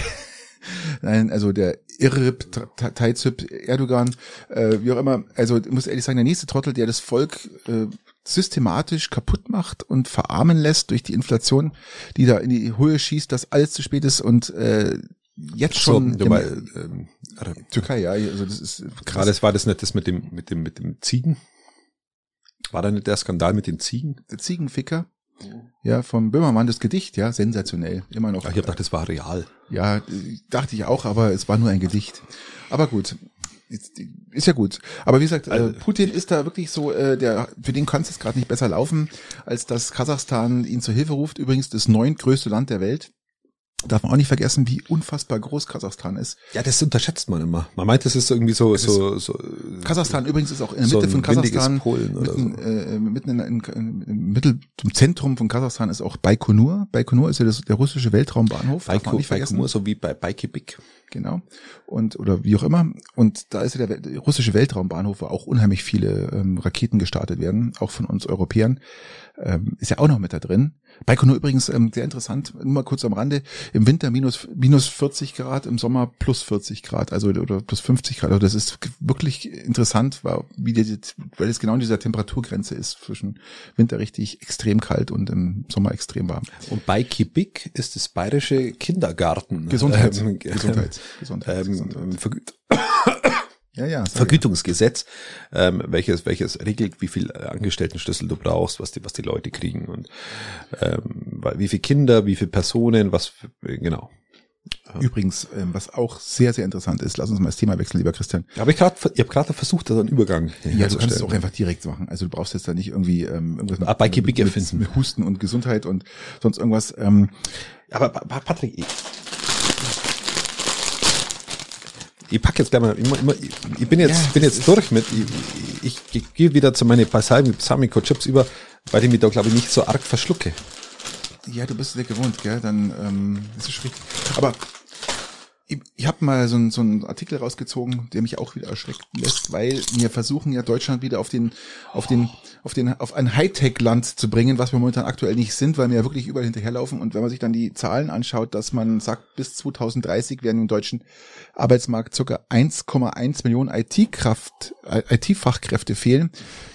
Nein, also der Irrib, Tayyip Erdogan, äh, wie auch immer. Also ich muss ehrlich sagen, der nächste Trottel, der das Volk äh, systematisch kaputt macht und verarmen lässt durch die Inflation, die da in die Höhe schießt, dass alles zu spät ist und äh, jetzt schon du der- bei, ähm, Türkei, ja, also das ist gerade es war das nicht das mit dem, mit dem, mit dem Ziegen? War da nicht der Skandal mit den Ziegen? der Ziegenficker. Ja, vom Böhmermann das Gedicht, ja, sensationell, immer noch. Ach, ich hab gedacht, das war real. Ja, äh, dachte ich auch, aber es war nur ein Gedicht. Aber gut, ist, ja gut. Aber wie gesagt, äh, Also- Putin ist da wirklich so, äh, der für den kann es gerade nicht besser laufen, als dass Kasachstan ihn zur Hilfe ruft. Übrigens das neuntgrößte Land der Welt. Darf man auch nicht vergessen, wie unfassbar groß Kasachstan ist. Ja, das unterschätzt man immer. Man meint, das ist irgendwie so, so, so. Kasachstan übrigens ist auch in der so Mitte ein von Kasachstan, Polen oder mitten, äh, mitten in, in, im Mittel, im Zentrum von Kasachstan ist auch Baikonur. Baikonur ist ja das, der russische Weltraumbahnhof. Baiko, nicht vergessen. Baikonur, so wie bei Baikibik. Genau. Und, oder wie auch immer. Und da ist ja der, der russische Weltraumbahnhof, wo auch unheimlich viele ähm, Raketen gestartet werden, auch von uns Europäern. Ähm, ist ja auch noch mit da drin. Baikonur übrigens ähm, sehr interessant, nur mal kurz am Rande, im Winter minus, minus 40 Grad, im Sommer plus 40 Grad, also oder plus 50 Grad. Also das ist wirklich interessant, weil, wie die, weil es genau in dieser Temperaturgrenze ist, zwischen Winter richtig extrem kalt und im Sommer extrem warm. Und Baikibik ist das bayerische Kindergarten. Gesundheit. Ähm, Gesundheit. Gesundheit. Ähm, Gesundheit. Ja, ja. Vergütungsgesetz, ähm, welches, welches regelt, wie viel Angestelltenschlüssel du brauchst, was die, was die Leute kriegen und ähm, wie viele Kinder, wie viele Personen, was, für- genau. ja. Übrigens, ähm, was auch sehr, sehr interessant ist, lass uns mal das Thema wechseln, lieber Christian. Aber ich gerade, ich habe gerade versucht, da einen Übergang Ja, du kannst es auch einfach direkt machen. Also du brauchst jetzt da nicht irgendwie ähm, irgendwas Ah, bei Kibik mit, erfinden. mit Husten und Gesundheit und sonst irgendwas. Ähm, Aber Pa- Pa- Patrick, ich, pack jetzt gleich mal, ich, ich, bin jetzt, Ja, bin jetzt durch mit, ich, ich, ich gehe wieder zu meine Balsamico Chips über, weil ich mich da glaube ich nicht so arg verschlucke. Ja, du bist es ja gewohnt, gell? Dann ähm, ist schwierig. Aber ich, ich habe mal so, einen- so einen Artikel rausgezogen, der mich auch wieder erschrecken lässt, weil wir versuchen ja Deutschland wieder auf den, auf den, auf den, auf ein Hightech-Land zu bringen, was wir momentan aktuell nicht sind, weil wir ja wirklich überall hinterherlaufen. Und wenn man sich dann die Zahlen anschaut, dass man sagt, bis 2030 werden im deutschen Arbeitsmarkt circa 1,1 Millionen IT-Kraft, IT-Fachkräfte fehlen,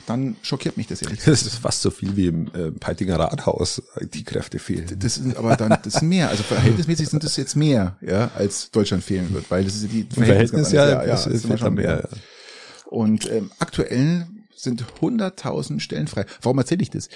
dann schockiert mich das ehrlich. Das ist fast so viel wie im äh, Peitinger Rathaus, die Kräfte fehlen. Das sind aber dann, das sind mehr. Also verhältnismäßig sind das jetzt mehr, ja, als Deutschland fehlen wird, weil das ist ja die Im Verhältnis ja, ja, das das ist wir schon mehr. ja. Und ähm, aktuell sind 100.000 Stellen frei. Warum erzähle ich das?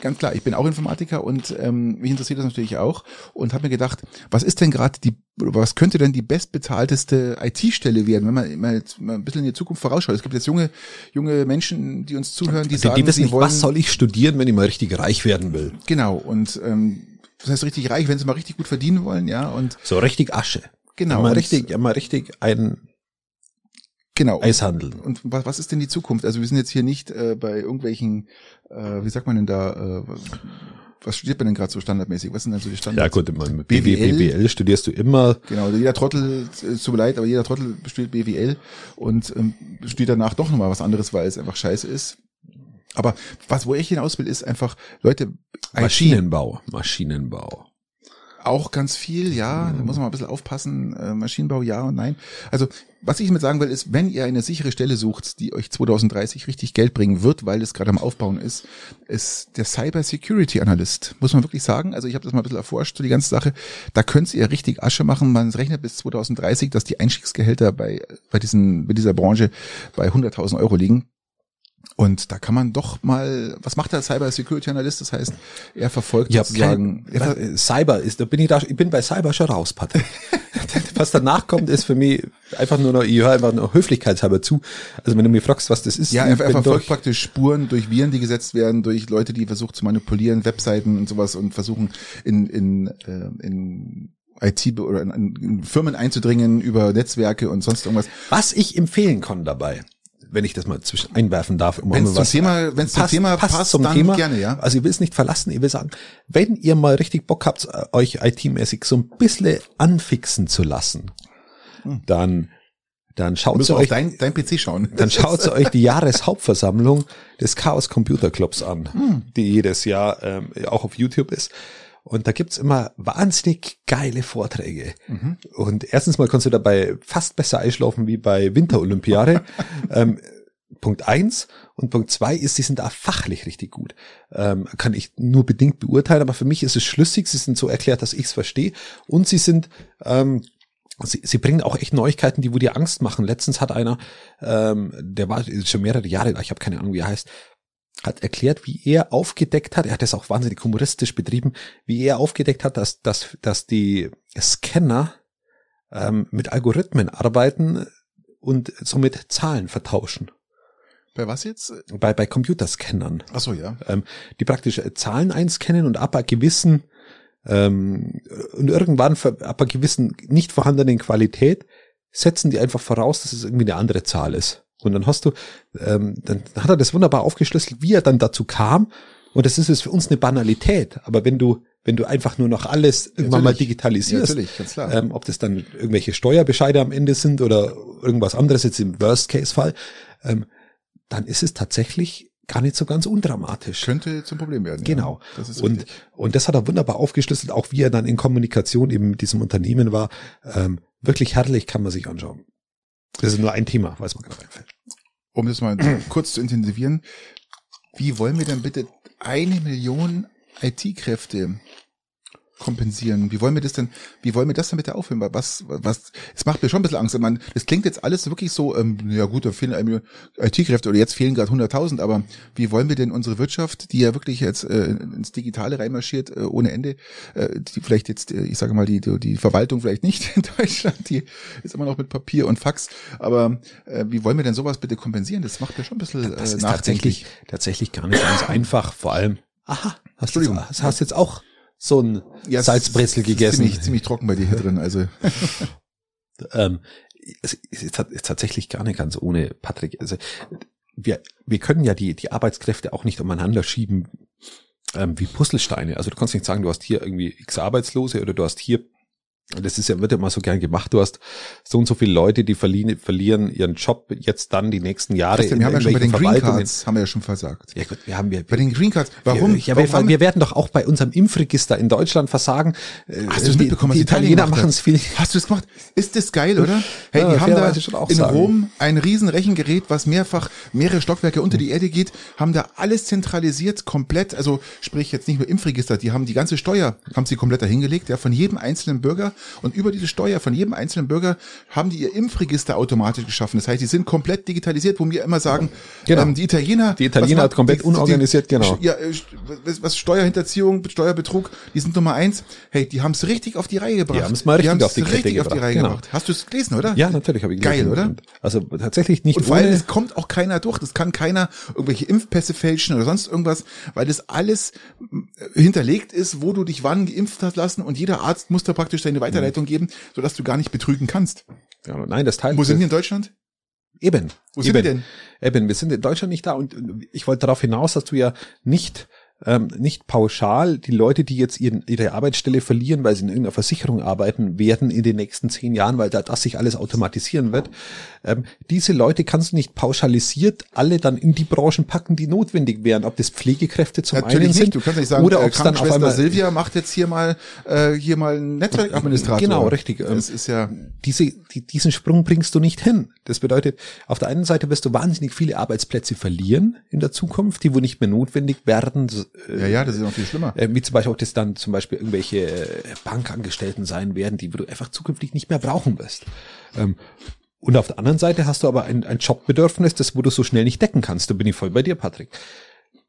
Ganz klar, ich bin auch Informatiker und ähm, mich interessiert das natürlich auch und habe mir gedacht, was ist denn gerade die, was könnte denn die bestbezahlteste IT-Stelle werden, wenn man mal, jetzt mal ein bisschen in die Zukunft vorausschaut. Es gibt jetzt junge, junge Menschen, die uns zuhören, die, Die, sagen, die wissen nicht, wollen, was soll ich studieren, wenn ich mal richtig reich werden will. Genau, und ähm, das heißt richtig reich, wenn sie mal richtig gut verdienen wollen, ja, und So richtig Asche. genau. Mal richtig, mal richtig ein genau. Eis handeln. Und was, was ist denn die Zukunft? Also wir sind jetzt hier nicht äh, bei irgendwelchen, äh, wie sagt man denn da, äh, was studiert man denn gerade so standardmäßig? Was sind denn so die Ja Standards? gut, immer mit BWL. BWL, BWL studierst du immer. Genau, jeder Trottel, es tut mir leid, aber jeder Trottel studiert BWL und ähm, studiert danach doch nochmal was anderes, weil es einfach scheiße ist. Aber was, wo ich hinaus will, ist einfach, Leute, IT, Maschinenbau, Maschinenbau. Auch ganz viel, ja, da muss man mal ein bisschen aufpassen, äh, Maschinenbau, ja und nein. Also, was ich damit sagen will, ist, wenn ihr eine sichere Stelle sucht, die euch 2030 richtig Geld bringen wird, weil es gerade am Aufbauen ist, ist der Cyber Security Analyst, muss man wirklich sagen. Also ich habe das mal ein bisschen erforscht, so die ganze Sache. Da könnt ihr richtig Asche machen. Man rechnet bis 2030, dass die Einstiegsgehälter bei, bei, diesen, bei dieser Branche bei 100.000 Euro liegen. Und da kann man doch mal, was macht der Cyber Security Analyst? Das heißt, er verfolgt habe sozusagen, kein, was, äh, Cyber ist, da bin ich da, ich bin bei Cyber schon raus, Patrick. was danach kommt, ist für mich einfach nur noch, ich höre einfach nur höflichkeitshalber zu. Also wenn du mich fragst, was das ist, Ja, er, er verfolgt praktisch Spuren durch Viren, die gesetzt werden, durch Leute, die versuchen zu manipulieren, Webseiten und sowas und versuchen in, in, äh, in IT oder in, in Firmen einzudringen über Netzwerke und sonst irgendwas. Was ich empfehlen kann dabei, wenn ich das mal zwischen einwerfen darf, um Wenn's mal zum Thema- wenn's zum Thema passt, dann gerne, ja. Also ich will es nicht verlassen, ich will sagen, wenn ihr mal richtig Bock habt, euch IT-mäßig so ein bisschen anfixen zu lassen, dann, dann schaut Müssen auf euch, dein, dein PC schauen. dann schaut euch die Jahreshauptversammlung des Chaos Computer Clubs an, Hm. die jedes Jahr ähm, auch auf YouTube ist. Und da gibt's immer wahnsinnig geile Vorträge. Mhm. Und erstens mal kannst du dabei fast besser einschlafen wie bei Winterolympiade. ähm, Punkt eins und Punkt zwei ist, sie sind da fachlich richtig gut. Ähm, kann ich nur bedingt beurteilen, aber für mich ist es schlüssig. Sie sind so erklärt, dass ich es verstehe. Und sie sind, ähm, sie, sie bringen auch echt Neuigkeiten, die wo dir Angst machen. Letztens hat einer, ähm, der war schon mehrere Jahre da, ich habe keine Ahnung, wie er heißt, hat erklärt, wie er aufgedeckt hat, er hat das auch wahnsinnig humoristisch betrieben, wie er aufgedeckt hat, dass, dass, dass die Scanner ähm, mit Algorithmen arbeiten und somit Zahlen vertauschen. Bei was jetzt? Bei, bei Computerscannern. Ach so, ja. Ähm, die praktisch äh, Zahlen einscannen und ab einer gewissen ähm, und irgendwann ab einer gewissen nicht vorhandenen Qualität setzen die einfach voraus, dass es irgendwie eine andere Zahl ist. Und dann hast du, ähm, dann hat er das wunderbar aufgeschlüsselt, wie er dann dazu kam. Und das ist es für uns eine Banalität. Aber wenn du, wenn du einfach nur noch alles irgendwann mal Natürlich. digitalisierst, Ja, natürlich, ganz klar. ähm, ob das dann irgendwelche Steuerbescheide am Ende sind oder irgendwas anderes jetzt im Worst-Case-Fall, ähm, dann ist es tatsächlich gar nicht so ganz undramatisch. Könnte zum Problem werden. Genau. Ja. Und, richtig. und das hat er wunderbar aufgeschlüsselt, auch wie er dann in Kommunikation eben mit diesem Unternehmen war. Ähm, wirklich herrlich kann man sich anschauen. Das ist nur ein Thema, was mir gerade einfällt. um das mal kurz zu intensivieren, wie wollen wir denn bitte eine Million IT-Kräfte kompensieren? Wie wollen wir das denn, wie wollen wir das denn bitte aufhören? Was, was, es macht mir schon ein bisschen Angst. Man, das klingt jetzt alles wirklich so, ähm, ja gut, da fehlen einem IT-Kräfte oder jetzt fehlen gerade 100.000, aber wie wollen wir denn unsere Wirtschaft, die ja wirklich jetzt äh, ins Digitale reinmarschiert, äh, ohne Ende, äh, die vielleicht jetzt, äh, ich sage mal, die, die, die Verwaltung vielleicht nicht in Deutschland, die ist immer noch mit Papier und Fax, aber äh, wie wollen wir denn sowas bitte kompensieren? Das macht mir schon ein bisschen äh, das ist tatsächlich, tatsächlich gar nicht ganz einfach, vor allem, aha, hast du jetzt, hast jetzt auch so ein ja, Salzbrezel gegessen. Ziemlich, ziemlich trocken bei dir hier drin, also. ähm, es ist, tatsächlich gar nicht ganz ohne Patrick. Also wir, wir können ja die, die Arbeitskräfte auch nicht umeinander schieben ähm, wie Puzzlesteine. Also du kannst nicht sagen, du hast hier irgendwie x Arbeitslose oder du hast hier das ist ja, wird ja immer so gern gemacht. Du hast so und so viele Leute, die verlieren, verlieren ihren Job jetzt dann die nächsten Jahre. Christian, wir haben ja schon bei den Green Cards, haben wir ja schon versagt. Ja gut, wir haben wir, bei den Green Cards. Warum? Wir, ja, warum? Wir, wir, werden doch auch bei unserem Impfregister in Deutschland versagen. Äh, Hast du es mitbekommen? Die, die Italiener machen es viel. Hast du es gemacht? Ist das geil, oder? Hey, ja, die haben da in sagen. Rom ein riesen Rechengerät, was mehrfach mehrere Stockwerke unter die Erde geht, haben da alles zentralisiert, komplett. Also sprich jetzt nicht nur Impfregister, die haben die ganze Steuer, haben sie komplett dahingelegt, ja, von jedem einzelnen Bürger und über diese Steuer von jedem einzelnen Bürger haben die ihr Impfregister automatisch geschaffen. Das heißt, die sind komplett digitalisiert, wo wir immer sagen, genau. ähm, die Italiener, die Italiener hat komplett die, unorganisiert, die, genau. Ja, was Steuerhinterziehung, Steuerbetrug, die sind Nummer eins. Hey, die haben es richtig auf die Reihe gebracht. Die haben es mal richtig, auf die, richtig auf die Reihe genau. gebracht. Hast du es gelesen, oder? Ja, natürlich habe ich gelesen. Geil, oder? Also tatsächlich nicht Und vor allem, es kommt auch keiner durch. Das kann keiner irgendwelche Impfpässe fälschen oder sonst irgendwas, weil das alles äh, hinterlegt ist, wo du dich wann geimpft hast lassen und jeder Arzt muss da praktisch seine Weiterleitung mhm. geben, sodass du gar nicht betrügen kannst. Ja, nein, das Teil. Wo sind wir in Deutschland? Eben. Wo sind eben, wir denn? Eben, wir sind in Deutschland nicht da und ich wollte darauf hinaus, dass du ja nicht ähm, nicht pauschal die Leute, die jetzt ihren, ihre Arbeitsstelle verlieren, weil sie in irgendeiner Versicherung arbeiten werden in den nächsten zehn Jahren, weil da das sich alles automatisieren wird. Ähm, diese Leute kannst du nicht pauschalisiert alle dann in die Branchen packen, die notwendig wären, ob das Pflegekräfte zum Natürlich einen nicht. sind du kannst nicht sagen, oder äh, ob es dann auf einmal Silvia macht jetzt hier mal äh, hier mal einen Netzwerkadministrator. Genau, richtig. Das ist ja diese die, diesen Sprung bringst du nicht hin. Das bedeutet, auf der einen Seite wirst du wahnsinnig viele Arbeitsplätze verlieren in der Zukunft, die wo nicht mehr notwendig werden. Äh, ja, ja, das ist noch viel schlimmer. Äh, wie zum Beispiel auch das dann zum Beispiel irgendwelche äh, Bankangestellten sein werden, die du einfach zukünftig nicht mehr brauchen wirst. Ähm, und auf der anderen Seite hast du aber ein, ein Jobbedürfnis, das wo du so schnell nicht decken kannst. Da bin ich voll bei dir, Patrick.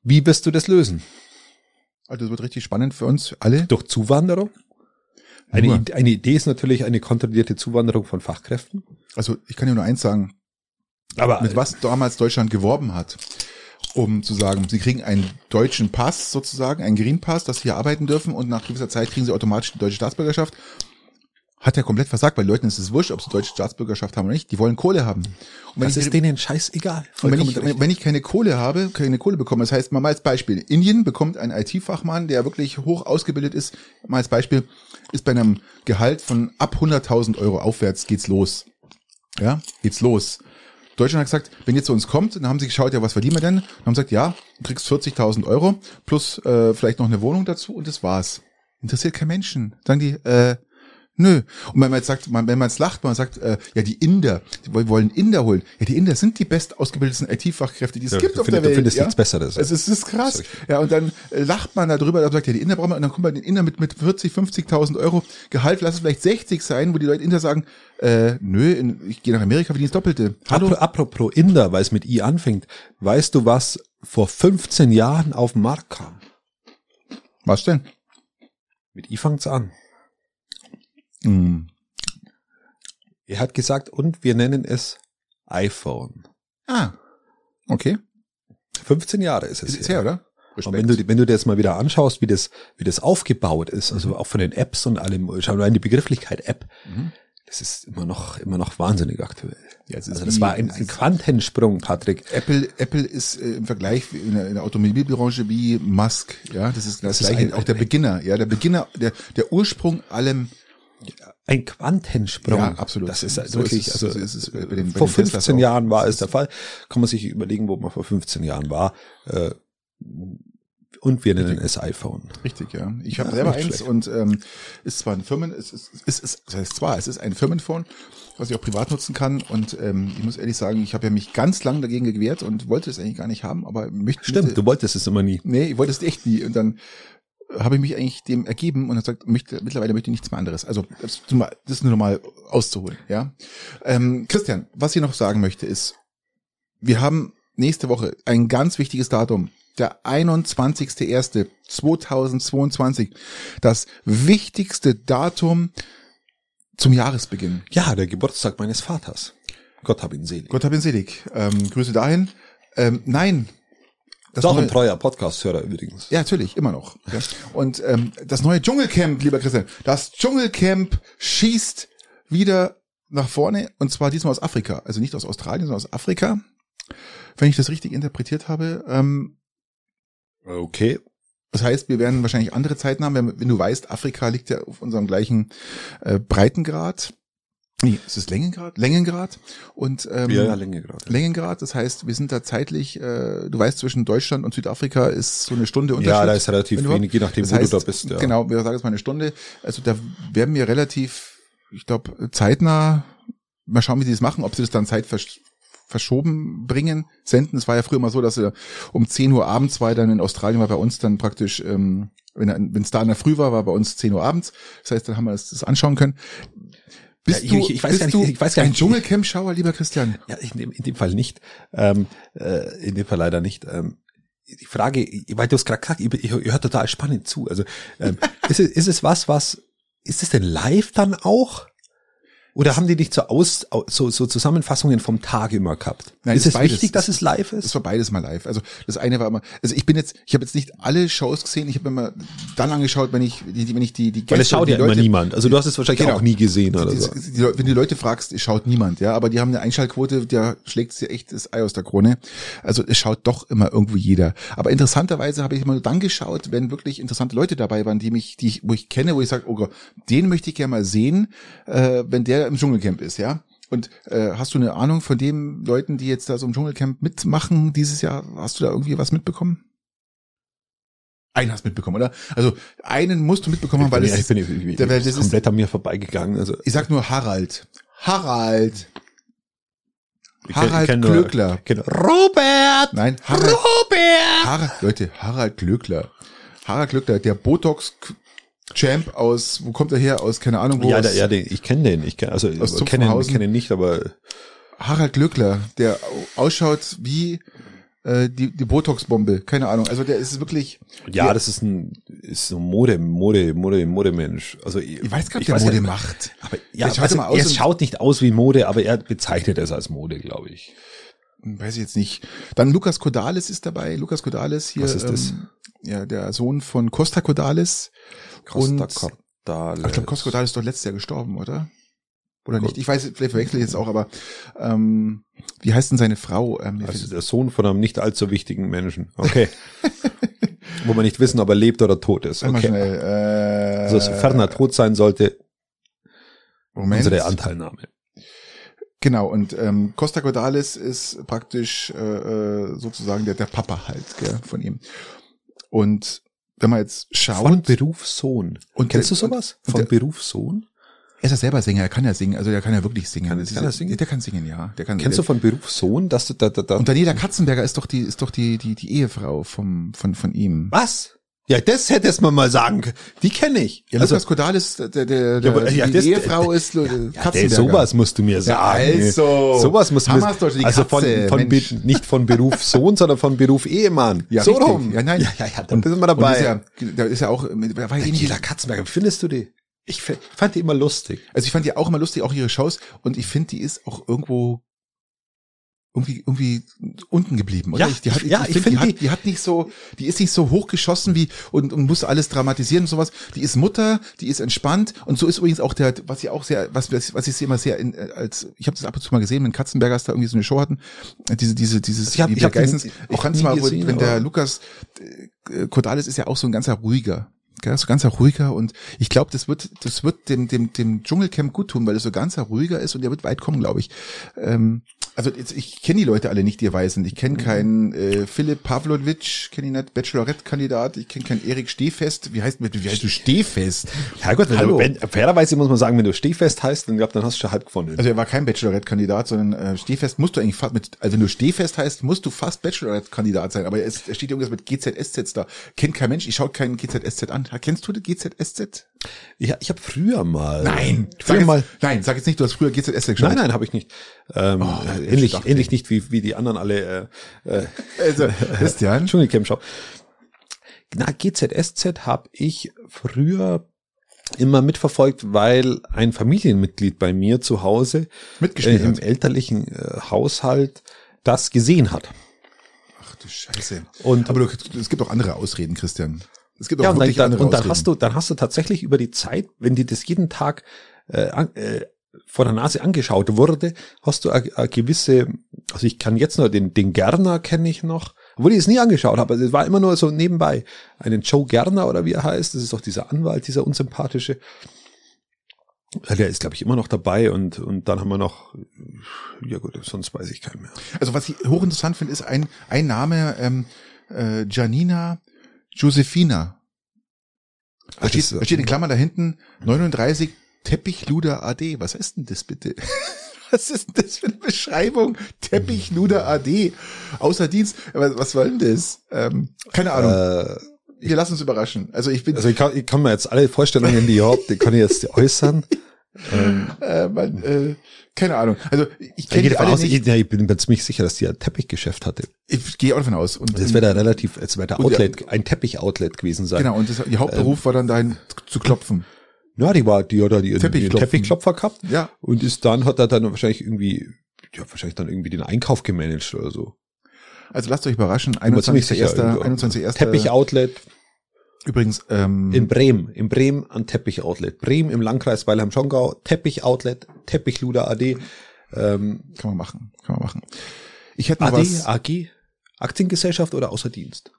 Wie wirst du das lösen? Also das wird richtig spannend für uns alle. Durch Zuwanderung? Eine, eine Idee ist natürlich eine kontrollierte Zuwanderung von Fachkräften. Also ich kann dir nur eins sagen. Aber mit was damals Deutschland geworben hat, um zu sagen, sie kriegen einen deutschen Pass sozusagen, einen Green Pass, dass sie hier arbeiten dürfen und nach gewisser Zeit kriegen sie automatisch die deutsche Staatsbürgerschaft hat er komplett versagt, weil Leuten ist es wurscht, ob sie deutsche Staatsbürgerschaft haben oder nicht. Die wollen Kohle haben. Und wenn das ich, ist denen scheißegal. Und wenn ich, wenn ich keine Kohle habe, keine Kohle bekomme, das heißt, mal als Beispiel, Indien bekommt einen IT-Fachmann, der wirklich hoch ausgebildet ist, mal als Beispiel, ist bei einem Gehalt von ab 100.000 Euro aufwärts geht's los. Ja, geht's los. Deutschland hat gesagt, wenn ihr zu uns kommt, dann haben sie geschaut, ja, was verdienen wir denn? Dann haben gesagt, ja, du kriegst 40.000 Euro plus äh, vielleicht noch eine Wohnung dazu und das war's. Interessiert kein Menschen. Sagen die, äh, Nö. Und wenn man jetzt sagt, wenn man jetzt lacht, man sagt, äh, ja, die Inder, die wollen Inder holen. Ja, die Inder sind die best ausgebildeten IT-Fachkräfte, die es ja, gibt auf find, der Welt. Du findest ja? nichts Besseres. Es ist, es ist krass. Ja, und dann äh, lacht man darüber und sagt, ja, die Inder brauchen wir, und dann kommt man den Inder mit, mit 40, 50.000 Euro Gehalt, lass es vielleicht 60 sein, wo die Leute Inder sagen, äh, nö, in, ich gehe nach Amerika, verdiene das Doppelte. Hallo? Apropos Inder, weil es mit I anfängt, weißt du, was vor 15 Jahren auf den Markt kam? Was denn? Mit I fängt's an. Mm. Er hat gesagt, und wir nennen es iPhone. Ah, okay. 15 Jahre ist es. Ist her, oder? Und wenn du, wenn du dir jetzt mal wieder anschaust, wie das, wie das aufgebaut ist, also mhm. auch von den Apps und allem, schau mal in die Begrifflichkeit App, mhm. das ist immer noch, immer noch wahnsinnig aktuell. Ja, also das wie, war ein, ein Quantensprung, Patrick. Apple, Apple ist äh, im Vergleich in der, in der Automobilbranche wie Musk, ja, das ist das, das gleiche, ist ein, auch der Beginner, ja, der Beginner, der, der Ursprung allem ein Quantensprung. Ja, absolut. Das ist so wirklich, ist es, also so ist es bei den, bei vor 15 Jahren war es der Fall. Kann man sich überlegen, wo man vor 15 Jahren war. Äh, und wir nennen Richtig. es iPhone. Richtig, ja. Ich habe ja, selber eins schlecht. und ähm, ist zwar ein Firmen, es ist, es ist, das heißt zwar, es ist ein Firmenphone, was ich auch privat nutzen kann. Und ähm, ich muss ehrlich sagen, ich habe ja mich ganz lang dagegen gewehrt und wollte es eigentlich gar nicht haben, aber möchte. Stimmt, du wolltest es immer nie. Nee, ich wollte es echt nie. Und dann habe ich mich eigentlich dem ergeben und er sagt, möchte, mittlerweile möchte ich nichts mehr anderes. Also das, das ist nur mal auszuholen, ja. Ähm, Christian, was ich noch sagen möchte ist, wir haben nächste Woche ein ganz wichtiges Datum. Der 21.01.2022. Das wichtigste Datum zum Jahresbeginn. Ja, der Geburtstag meines Vaters. Gott hab ihn selig. Gott hab ihn selig. Ähm, Grüße dahin. Ähm, nein. Das ist auch ein treuer Podcast-Hörer übrigens. Ja, natürlich, immer noch. Ja. Und ähm, das neue Dschungelcamp, lieber Christian, das Dschungelcamp schießt wieder nach vorne und zwar diesmal aus Afrika. Also nicht aus Australien, sondern aus Afrika. Wenn ich das richtig interpretiert habe. Ähm, okay. Das heißt, wir werden wahrscheinlich andere Zeiten haben, wenn, wenn du weißt, Afrika liegt ja auf unserem gleichen äh, Breitengrad. Nee, es ist Längengrad, Längengrad und ähm, ja, ja, Längengrad. Längengrad, das heißt, wir sind da zeitlich, äh, du weißt, zwischen Deutschland und Südafrika ist so eine Stunde Unterschied. Ja, da ist relativ wenig, je nachdem, das wo heißt, du da bist. Ja. Genau, wir sagen jetzt mal eine Stunde. Also da werden wir relativ, ich glaube, zeitnah mal schauen, wie sie das machen, ob sie das dann Zeit versch verschoben bringen, senden. Es war ja früher mal so, dass er um 10 Uhr abends war, dann in Australien war bei uns dann praktisch, ähm, wenn es da in der Früh war, war bei uns 10 Uhr abends. Das heißt, dann haben wir das, das anschauen können. Bist ja, ich, ich, ich weiß gar nicht, ich weiß gar nicht. Ein Dschungelcamp-Schauer, lieber Christian? Ja, in dem, in dem Fall nicht. Ähm, äh, in dem Fall leider nicht. Ähm, die Frage, weil du es gerade gesagt, ich, ich, ich höre total spannend zu. Also ähm, ist, es, ist es was, was ist es denn live dann auch? Oder haben die nicht so aus, so, so Zusammenfassungen vom Tag immer gehabt? Nein, ist es beides, wichtig, dass es live ist? Es war beides mal live. Also das eine war immer, also ich bin jetzt, ich habe jetzt nicht alle Shows gesehen, ich habe immer dann angeschaut, wenn ich, die, wenn ich die, die Gäste, Weil es schaut ja Leute, immer niemand. Also du hast es wahrscheinlich genau, auch nie gesehen oder die, so. Die, wenn du Leute fragst, schaut niemand, ja, aber die haben eine Einschaltquote, der schlägt sich echt das Ei aus der Krone. Also es schaut doch immer irgendwo jeder. Aber interessanterweise habe ich immer nur dann geschaut, wenn wirklich interessante Leute dabei waren, die mich, die ich, wo ich kenne, wo ich sage, oh Gott, den möchte ich gerne mal sehen, äh, wenn der im Dschungelcamp ist, ja. Und äh, hast du eine Ahnung von den Leuten, die jetzt da so im Dschungelcamp mitmachen dieses Jahr? Hast du da irgendwie was mitbekommen? Einen hast mitbekommen, oder? Also einen musst du mitbekommen haben, weil es ich bin, ich, ich, der, das ist komplett an mir vorbeigegangen. Also ich sag nur Harald. Harald. Harald kenn kenn- Robert! Nein, Harald. Robert! Harald, Leute, Harald Klöckler. Harald Klöckler, der Botox Champ aus, wo kommt er her? Aus keine Ahnung wo. Ja, aus, der, ja, den, ich kenne den. Ich kenn, also Aus ich kenne ihn, kenn ihn nicht, aber Harald Glöckler, der ausschaut wie äh, die, die Botox-Bombe. Keine Ahnung. Also der ist wirklich. ja, das ist ein ist so ein Mode, Mode, Mode, Modemensch. Also ich, Ich weiß gar nicht, ich der Mode ja, macht. Aber ja, schaut also, er schaut nicht aus wie Mode, aber er bezeichnet es als Mode, glaube ich. Weiß ich jetzt nicht. Dann Lukas Kodales ist dabei. Lukas Kodales hier. Was ist das? Ähm, ja, der Sohn von Costa Kodales. Costa Cordalis. Ich glaube, Costa Kodales ist doch letztes Jahr gestorben, oder? Oder nicht? Ich weiß, vielleicht verwechsel ich jetzt auch, aber ähm, wie heißt denn seine Frau? Ähm, Also der Sohn von einem nicht allzu wichtigen Menschen. Okay. Wo man nicht wissen, ob er lebt oder tot ist. Okay. schnell. Äh, Also sofern er tot sein sollte, Moment. unsere Anteilnahme. Genau, und ähm, Costa Cordalis ist praktisch äh, äh, sozusagen der, der Papa halt gell, von ihm. Und wenn man jetzt schaut, Von Berufssohn. Und Kennst du der- sowas? und Von der- Berufssohn? er ist ja selber Sänger, er kann ja singen, also der kann ja wirklich singen. Kann- kann er singen? Der kann singen, ja. Der kann, Kennst du von Berufssohn, dass du da, da, da und Daniela Katzenberger ist doch die, ist doch die, die, die Ehefrau vom, von, von ihm. Was? Ja, das hättest man mal sagen können. Die kenne ich. Ja, also, Lukas Cordalis, der, der, der, Ja, aber- ja, die das- Ehefrau ist ja, Katzenberger. der, sowas musst du mir sagen. also. sowas muss Haben mir die also von, von Be, nicht von Beruf Sohn, sondern von Beruf Ehemann. Ja, so richtig. rum. Ja, nein. Ja, ja, ja, da sind wir dabei. Und ist ja, da ist ja auch, da war ja Daniela Katzenberger, wie findest du die? Ich fand die immer lustig. Also ich fand die auch immer lustig, auch ihre Shows. Und ich finde, die ist auch irgendwo irgendwie irgendwie unten geblieben, oder? Ja, ich, die hat, ich- ja, ich find, find die, die- hat, nicht so, die ist nicht so hochgeschossen wie und, und muss alles dramatisieren und sowas. Die ist Mutter, die ist entspannt und so ist übrigens auch der, was sie auch sehr, was was was ich sie immer sehr in, äh, als ich habe das ab und zu mal gesehen, wenn Katzenbergers da irgendwie so eine Show hatten, äh, diese diese dieses Ich hab- ich hab Geissens. den Ich nie mal, gesehen, wenn der Lukas äh, Cordalis ist ja auch so ein ganzer ruhiger. Gell, so ganzer ruhiger und ich glaube, das wird, das wird dem, dem, dem Dschungelcamp gut tun, weil es so ganzer ruhiger ist und der wird weit kommen, glaube ich. Ähm, Also jetzt, ich kenne die Leute alle nicht, die weißen. Ich kenne keinen äh, Philipp Pavlovic, kenne ich nicht, Bachelorette-Kandidat. Ich kenne keinen Erik Stehfest. Wie heißt, wie heißt du Stehfest? Herrgott, wenn Hallo. du, wenn, fairerweise muss man sagen, wenn du Stehfest heißt, dann, glaub, dann hast du schon halb gewonnen. Also er war kein Bachelorette-Kandidat, sondern äh, Stehfest musst du eigentlich fast mit, also wenn du Stehfest heißt, musst du fast Bachelorette-Kandidat sein. Aber er, ist, er steht irgendwas mit GZSZ da. Kennt kein Mensch, ich schaue keinen GZSZ an. Kennst du die GZSZ? Ich ich habe früher mal. Nein, Früher sag jetzt, mal. nein, sag jetzt nicht, du hast früher GZSZ geschaut. Nein, nein, habe ich nicht. Ähm, ich ähnlich, dachte- ähnlich nicht wie, wie die anderen alle äh, äh, Also, Christian, Dschungelcamp schau. Na, GZSZ habe ich früher immer mitverfolgt, weil ein Familienmitglied bei mir zu Hause äh, im elterlichen äh, Haushalt das gesehen hat. Ach du Scheiße. Und Aber du, es gibt auch andere Ausreden, Christian. Es gibt auch ja, und dann, dann, und dann Ausreden. hast du, dann hast du tatsächlich über die Zeit, wenn dir das jeden Tag äh, äh, vor der Nase angeschaut wurde, hast du eine, gewisse, also ich kann jetzt nur den, den Gerner kenne ich noch, obwohl ich es nie angeschaut habe, also es war immer nur so nebenbei. Einen Joe Gerner oder wie er heißt, das ist doch dieser Anwalt, dieser unsympathische. Der ist, glaube ich, immer noch dabei und, und dann haben wir noch, ja gut, sonst weiß ich keinen mehr. Also was ich hochinteressant finde, ist ein, ein Name, ähm, äh, Janina Josefina. Da steht, da steht in Klammern da hinten 39 Teppichluder AD. Was ist denn das bitte? Was ist denn das für eine Beschreibung? Teppichluder AD. Außer Dienst. Was, was war denn das? Ähm, keine Ahnung. Äh, Wir lassen uns überraschen. Also ich bin, also ich kann, ich kann mir jetzt alle Vorstellungen, die ihr habt, die kann ich jetzt äußern. ähm, äh, man, äh, keine Ahnung. Also ich kenne gehe die davon alle aus, nicht. ich, ja, ich bin mir ziemlich sicher, dass die ein Teppichgeschäft hatte. Ich gehe auch davon aus. Und Das wäre da relativ, es wäre der die- Outlet, ein Teppich-Outlet gewesen sein. Genau, und das, ihr Hauptberuf war dann dahin zu klopfen. Ja, die war, die hat da die, die Teppichklopfen. Teppichklopfer gehabt Ja. und ist dann, hat er dann wahrscheinlich irgendwie, ja, wahrscheinlich dann irgendwie den Einkauf gemanagt oder so. Also lasst euch überraschen. Bin mir ziemlich sicher, 21.1. irgendwo. 21.1. Teppich-Outlet Übrigens, ähm, in Bremen, in Bremen ein Teppich-Outlet. Bremen im Landkreis Weilheim-Schongau, Teppich-Outlet, Teppichluder AD, ähm, kann man machen, kann man machen. Ich hätte noch AD, was. AG, Aktiengesellschaft oder außer Dienst?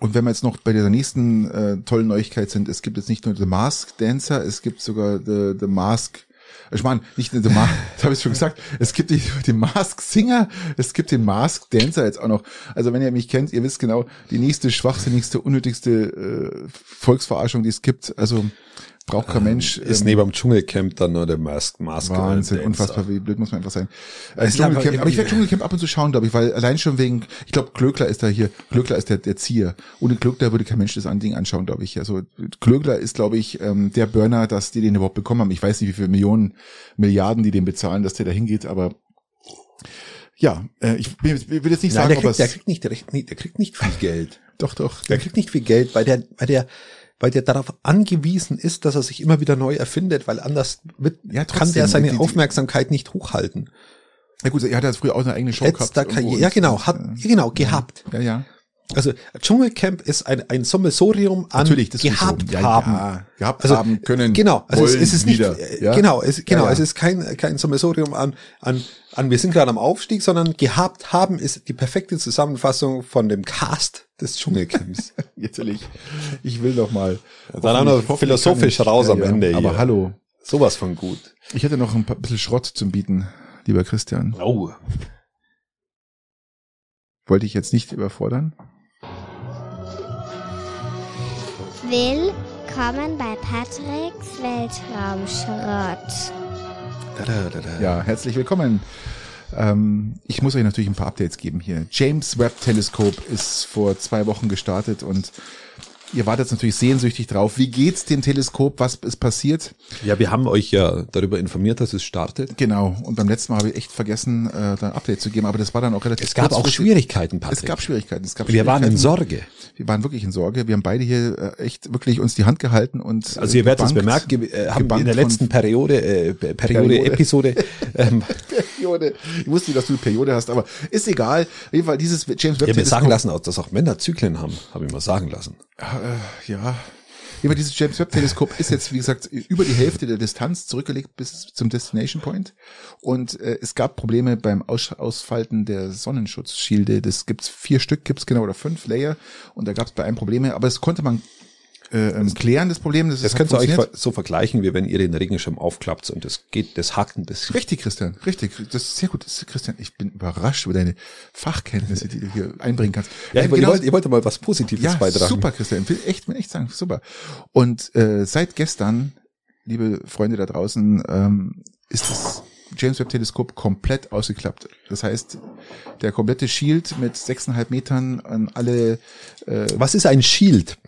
Und wenn wir jetzt noch bei der nächsten äh, tollen Neuigkeit sind, es gibt jetzt nicht nur The Mask Dancer, es gibt sogar The, the Mask, ich meine, nicht nur The Mask, das habe ich schon gesagt, es gibt den Mask Singer, es gibt den Mask Dancer jetzt auch noch. Also wenn ihr mich kennt, ihr wisst genau, die nächste schwachsinnigste, unnötigste äh, Volksverarschung, die es gibt. Also braucht kein Mensch. Ist ähm, neben dem Dschungelcamp dann nur der Mask, Mask Wahnsinn, unfassbar, wie blöd muss man einfach sein. Äh, ist einfach Dschungelcamp, aber ich werde Dschungelcamp ab und zu schauen, glaube ich, weil allein schon wegen, ich glaube, Klöckler ist da hier, Klöckler ist der, der Zieher. Ohne Klöckler würde kein Mensch das Ding anschauen, glaube ich. Also Klöckler ist, glaube ich, ähm, der Burner, dass die den überhaupt bekommen haben. Ich weiß nicht, wie viele Millionen, Milliarden die den bezahlen, dass der da hingeht, aber ja, äh, ich will ich will jetzt nicht Nein, sagen, der ob kriegt, der es, kriegt nicht, der, der kriegt nicht viel Geld. doch, doch. Der kriegt nicht viel Geld, weil der, weil der, weil der darauf angewiesen ist, dass er sich immer wieder neu erfindet, weil anders wird, Ja, kann trotzdem, der seine die- Auch nicht hochhalten. Ja gut, er hat ja früher auch eine eigene Show Letzter gehabt. Karriere, ja genau, hat, äh, genau, gehabt. Ja, ja. Also Dschungelcamp ist ein, ein Sammelsurium an Natürlich, das gehabt. Ja, haben. Ja, gehabt Also, haben können. Genau, also es, wollen es ist nicht, wieder, äh, ja? genau, es, genau, Ja, es ist kein, kein Sammelsurium an, an, an, wir sind gerade am Aufstieg, sondern gehabt haben ist die perfekte Zusammenfassung von dem Cast des Dschungelcamps. Natürlich. Ich will doch mal. Dann auch noch philosophisch ich- raus am Ende Aber hier. hallo. Sowas von gut. Ich hätte noch ein paar, bisschen Schrott zum Bieten, lieber Christian. Oh. Wollte ich jetzt nicht überfordern. Willkommen bei Patricks Weltraumschrott. Da, da, da, da. Ja, herzlich willkommen. Ähm, ich muss euch natürlich ein paar Updates geben hier. James Webb Teleskop ist vor zwei Wochen gestartet und ihr wartet natürlich sehnsüchtig drauf. Wie geht's dem Teleskop? Was ist passiert? Ja, wir haben euch ja darüber informiert, dass es startet. Genau. Und beim letzten Mal habe ich echt vergessen, äh, da ein Update zu geben, aber das war dann auch relativ Es gab auch. Schwierigkeiten, Patrick. Es gab Schwierigkeiten. Es gab wir waren in Schwierigkeiten. Sorge. Wir waren wirklich in Sorge. Wir haben beide hier äh, echt wirklich uns die Hand gehalten und Also ihr werdet es bemerkt, ge- äh, haben wir in der letzten Periode, äh, Periode, Periode. Episode, ähm, Periode. Ich wusste nicht, dass du eine Periode hast, aber ist egal. Auf jeden Fall dieses James Webb ich habe mir sagen lassen, dass auch Männer Zyklen haben, habe ich mal sagen lassen. Äh, ja. Aber dieses James Webb Teleskop ist jetzt, wie gesagt, über die Hälfte der Distanz zurückgelegt bis zum Destination Point. Und äh, es gab Probleme beim Aus Ausfalten der Sonnenschutzschilde. Das gibt's vier Stück, gibt's genau oder fünf Layer. Und da gab es bei einem Probleme, aber es konnte man äh, ähm, klären, das Problem. Das, Das könnt ihr euch so vergleichen, wie wenn ihr den Regenschirm aufklappt und das geht, das hakt ein bisschen. Richtig, Christian, richtig. Das ist sehr gut. Das ist, Christian, ich bin überrascht über deine Fachkenntnisse, die du hier einbringen kannst. Ja, ich, wollte- genau- ihr, wollt, ihr wollt mal was Positives ja, beitragen. super, Christian. Will echt, will echt sagen, super. Und äh, seit gestern, liebe Freunde da draußen, ähm, ist das James Webb Teleskop komplett ausgeklappt. Das heißt, der komplette Shield mit sechseinhalb Metern an alle Was ist ein Shield?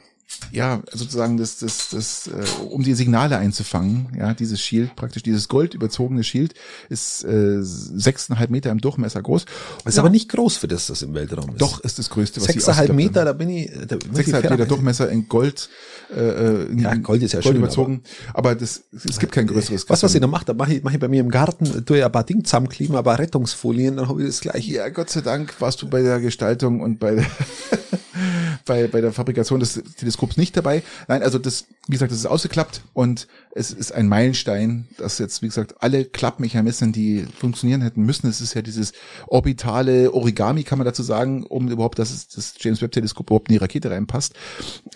Ja, sozusagen das, das, das, äh, um die Signale einzufangen, ja, dieses Shield, praktisch dieses goldüberzogene Shield, ist äh, sechseinhalb Meter im Durchmesser groß. Ist aber nicht groß für das, das im Weltraum ist. Doch ist das größte, was Sechseinhalb Meter, da bin ich, da muss ich Sechseinhalb Meter Durchmesser in Gold. Äh, äh, in- Ja, Gold ist ja Gold schön, überzogen. Aber, das, es gibt kein größeres. Was, was ich noch mache, da mache ich, mach ich bei mir im Garten, tue ich ein paar Dinge zusammenkleben, ein paar Rettungsfolien, dann habe ich das gleich. Ja, Gott sei Dank warst du bei der Gestaltung und bei der, bei, bei der Fabrikation des Teleskops nicht dabei. Nein, also das, wie gesagt, das ist ausgeklappt und es ist ein Meilenstein, dass jetzt, wie gesagt, alle Klappmechanismen, die funktionieren hätten müssen, es ist ja dieses orbitale Origami, kann man dazu sagen, um überhaupt, dass es, das James Webb Teleskop überhaupt in die Rakete reinpasst.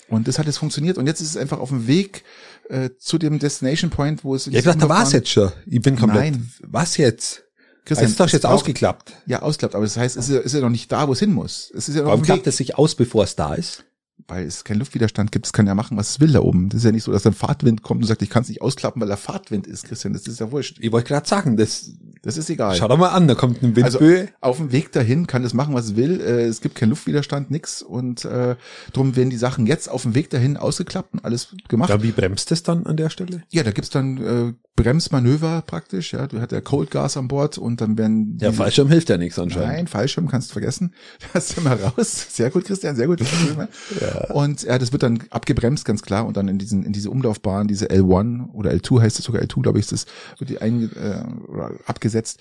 Und das hat jetzt funktioniert und jetzt ist es einfach auf dem Weg äh, zu dem Destination Point, wo es Ja, ich dachte, da war's jetzt schon. Ich bin komplett. Nein. Was jetzt? Christian, ist doch es jetzt ausgeklappt. Ja, ausklappt, aber das heißt, es ist ja, ist ja noch nicht da, wo es hin muss. Es ist ja noch Warum klappt es sich aus, bevor es da ist? weil es keinen Luftwiderstand gibt, es kann ja machen, was es will da oben. Das ist ja nicht so, dass ein Fahrtwind kommt und sagt, ich kann es nicht ausklappen, weil da Fahrtwind ist, Christian. Das ist ja wurscht. Ich wollte gerade sagen, das, Das ist egal. schau doch mal an, da kommt Also Windböe. auf dem Weg dahin kann es machen, was es will. Äh, es gibt keinen Luftwiderstand, nix. Und äh, drum werden die Sachen jetzt auf dem Weg dahin ausgeklappt und alles gemacht. ja, wie bremst es dann an der Stelle? Ja, da gibt's dann äh, Bremsmanöver praktisch. Ja, du hast ja Cold Gas an Bord und dann werden Der die- Fallschirm hilft ja nichts anscheinend. Nein, Fallschirm kannst du vergessen. Das sind wir raus. Sehr gut, Christian, sehr gut. Und ja, das wird dann abgebremst, ganz klar, und dann in diesen in diese Umlaufbahn, diese L1 oder L2 heißt es sogar L2, glaube ich, ist das wird die ein, äh, oder abgesetzt.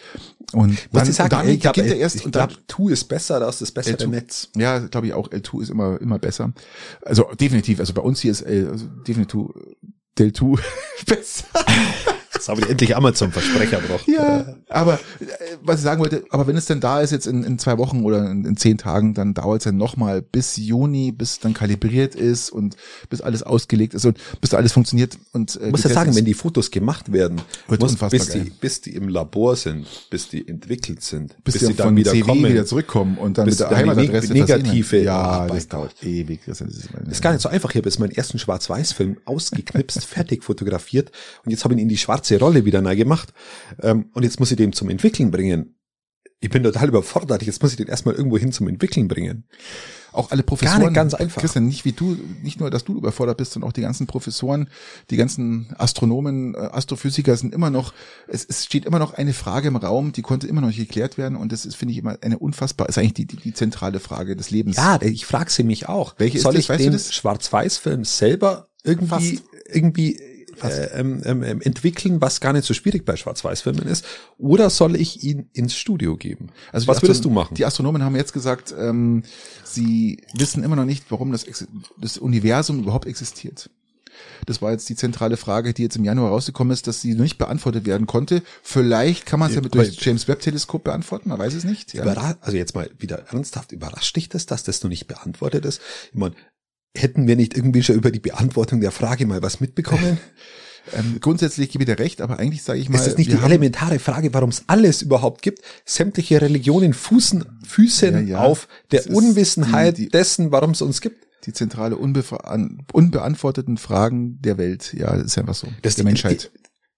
Und dann, ich sagen, dann ich beginnt er erst ich und dann glaube, Tu ist besser, da ist das bessere L2. Netz. ja, glaube ich auch, L2 ist immer immer besser. Also definitiv, also bei uns hier ist L, also definitiv Del2 besser. Jetzt habe ich endlich Amazon-Versprecher braucht. Ja, aber äh, was ich sagen wollte, aber wenn es denn da ist jetzt in, in zwei Wochen oder in, in zehn Tagen, dann dauert es ja nochmal bis Juni, bis dann kalibriert ist und bis alles ausgelegt ist und bis da alles funktioniert. Und äh, Ich muss ja sagen, ist. wenn die Fotos gemacht werden, muss, bis, die, bis die im Labor sind, bis die entwickelt sind, bis, die dann von CW wieder zurückkommen und dann bis mit der die Heimatadresse negative Ja, Arbeit das dauert ewig. Das ist, Das ist gar nicht so einfach. Ich habe jetzt meinen ersten Schwarz-Weiß-Film ausgeknipst, fertig fotografiert und jetzt habe ich ihn in die schwarze Rolle wieder neu gemacht ähm, und jetzt muss ich den zum Entwickeln bringen. Ich bin total überfordert. Jetzt muss ich den erstmal irgendwo hin zum Entwickeln bringen. auch alle Professoren. Gar nicht ganz einfach. Christian, nicht wie du, nicht nur, dass du überfordert bist, sondern auch die ganzen Professoren, die ganzen Astronomen, äh, Astrophysiker sind immer noch, es, es steht immer noch eine Frage im Raum, die konnte immer noch nicht geklärt werden und das ist, finde ich, immer eine unfassbar, ist eigentlich die, die, die zentrale Frage des Lebens. Ja, ich frage sie mich auch. Welche ist Soll das? ich Weißt den? Schwarz-Weiß-Film selber irgendwie, Fast. irgendwie ähm, ähm, ähm, entwickeln, was gar nicht so schwierig bei Schwarz-Weiß-Filmen ist? Oder soll ich ihn ins Studio geben? Also was würdest du machen? Die Astronomen haben jetzt gesagt, ähm, sie wissen immer noch nicht, warum das, das Universum überhaupt existiert. Das war jetzt die zentrale Frage, die jetzt im Januar rausgekommen ist, dass sie noch nicht beantwortet werden konnte. Vielleicht kann man es ja, Ja, mit durch James Webb Teleskop beantworten, man weiß es nicht. Ja. Also jetzt mal wieder ernsthaft, überrascht dich das, dass das noch nicht beantwortet ist? Ich meine, hätten wir nicht irgendwie schon über die Beantwortung der Frage mal was mitbekommen? Ähm, grundsätzlich gebe ich dir recht, aber eigentlich sage ich mal, ist das nicht die elementare Frage, warum es alles überhaupt gibt? Sämtliche Religionen fußen, füßen Ja, ja. auf der Unwissenheit die- die- dessen, warum es uns gibt. die zentrale unbeantworteten Fragen der Welt. Ja, das ist einfach so. Das der die, Menschheit.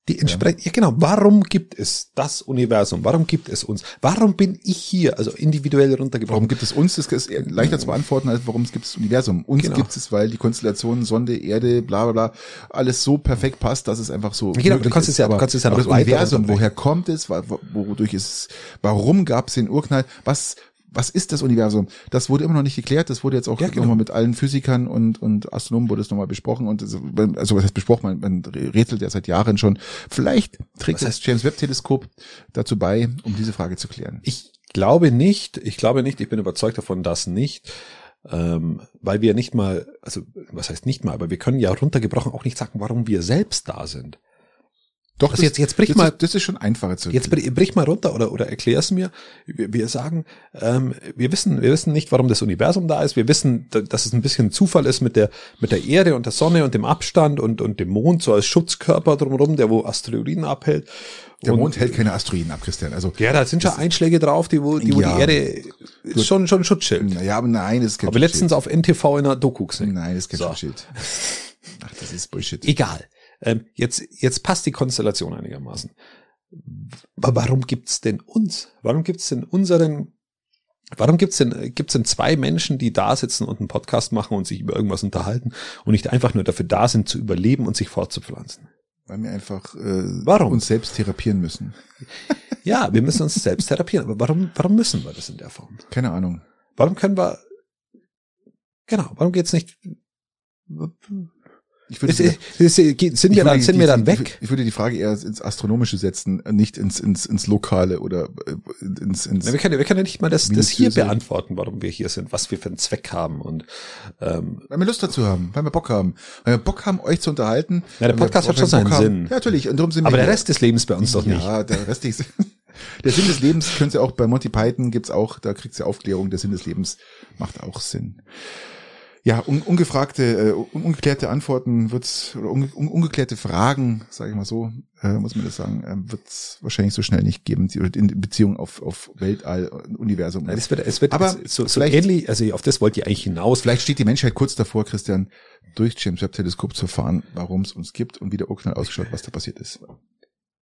Die, entsprechend, ja. genau, warum gibt es das Universum? Warum gibt es uns? Warum bin ich hier? Also individuell runtergebrochen. Warum gibt es uns? Das ist leichter zu beantworten, als warum es gibt das Universum. Uns Genau. gibt es, weil die Konstellation Sonde, Erde, bla bla bla, alles so perfekt passt, dass es einfach so Genau, du kannst ist. es ja- du aber, kannst es ja aber noch das Universum, woher kommt es, wodurch ist es, warum gab es den Urknall, was was ist das Universum? Das wurde immer noch nicht geklärt. Das wurde jetzt auch Ja, genau. nochmal mit allen Physikern und, und Astronomen wurde es nochmal besprochen. Und also was heißt besprochen? Man, man rätselt ja seit Jahren schon. Vielleicht trägt das James Webb Teleskop dazu bei, um diese Frage zu klären. Ich glaube nicht, ich glaube nicht, ich bin überzeugt davon, dass nicht, ähm, weil wir nicht mal, also was heißt nicht mal, aber wir können ja runtergebrochen auch nicht sagen, warum wir selbst da sind. Doch, Also jetzt- jetzt brich das mal- Ist, das ist schon einfacher zu Jetzt brich, brich mal runter oder, oder erklär's mir. Wir, wir sagen, ähm, wir wissen, wir wissen nicht, warum das Universum da ist. Wir wissen, da- dass es ein bisschen Zufall ist mit der, mit der Erde und der Sonne und dem Abstand und, und dem Mond so als Schutzkörper drumherum, der wo Asteroiden abhält. Der und, Mond hält keine Asteroiden ab, Christian. Also, Ja, da sind schon Einschläge drauf, die wo, die, wo Ja. die Erde ist schon, schon Schutzschild. naja, aber nein, das ist kein Aber letztens auf NTV in einer Doku gesehen. Nein, das ist kein So. Schutzschild. Ach, das ist Bullshit. Egal. Ähm, jetzt, jetzt passt die Konstellation einigermaßen. Aber warum gibt's denn uns? Warum gibt's denn unseren, warum gibt's denn, gibt's denn zwei Menschen, die da sitzen und einen Podcast machen und sich über irgendwas unterhalten und nicht einfach nur dafür da sind, zu überleben und sich fortzupflanzen? Weil wir einfach äh, Warum? uns selbst therapieren müssen. Ja, wir müssen uns selbst therapieren, aber warum, warum müssen wir das in der Form? Keine Ahnung. Warum können wir, genau, warum geht's nicht, Ich würde, ist, ist, geht- sind wir dann, sind die- wir dann weg? Ich würde die Frage eher ins Astronomische setzen, nicht ins, ins, ins Lokale oder äh, ins, ins Na, wir, können, wir können ja nicht mal das, das hier beantworten, warum wir hier sind, was wir für einen Zweck haben und ähm, Weil wir Lust dazu haben, weil wir Bock haben. Weil wir Bock haben, euch zu unterhalten. Ja, der wir- Podcast hat wir schon seinen Bock haben- Sinn. Ja, natürlich. Und darum sind wir aber der hier. Rest des Lebens bei uns doch nicht. Ja, der Rest ist, der Sinn des Lebens könnt ihr auch bei Monty Python gibt's auch, da kriegt's ja Aufklärung, der Sinn des Lebens macht auch Sinn. Ja, un, ungefragte, äh, un, ungeklärte Antworten wird's, oder un, un, ungeklärte Fragen, sage ich mal so, äh, muss man das sagen, äh, wird's wahrscheinlich so schnell nicht geben, in Beziehung auf, auf Weltall, Universum. Nein, es wird, es wird Aber so, so ähnlich, also auf das wollt ihr eigentlich hinaus. Vielleicht steht die Menschheit kurz davor, Christian, durch James Webb Teleskop zu erfahren, warum es uns gibt und wie der Urknall ausgeschaut, was da passiert ist.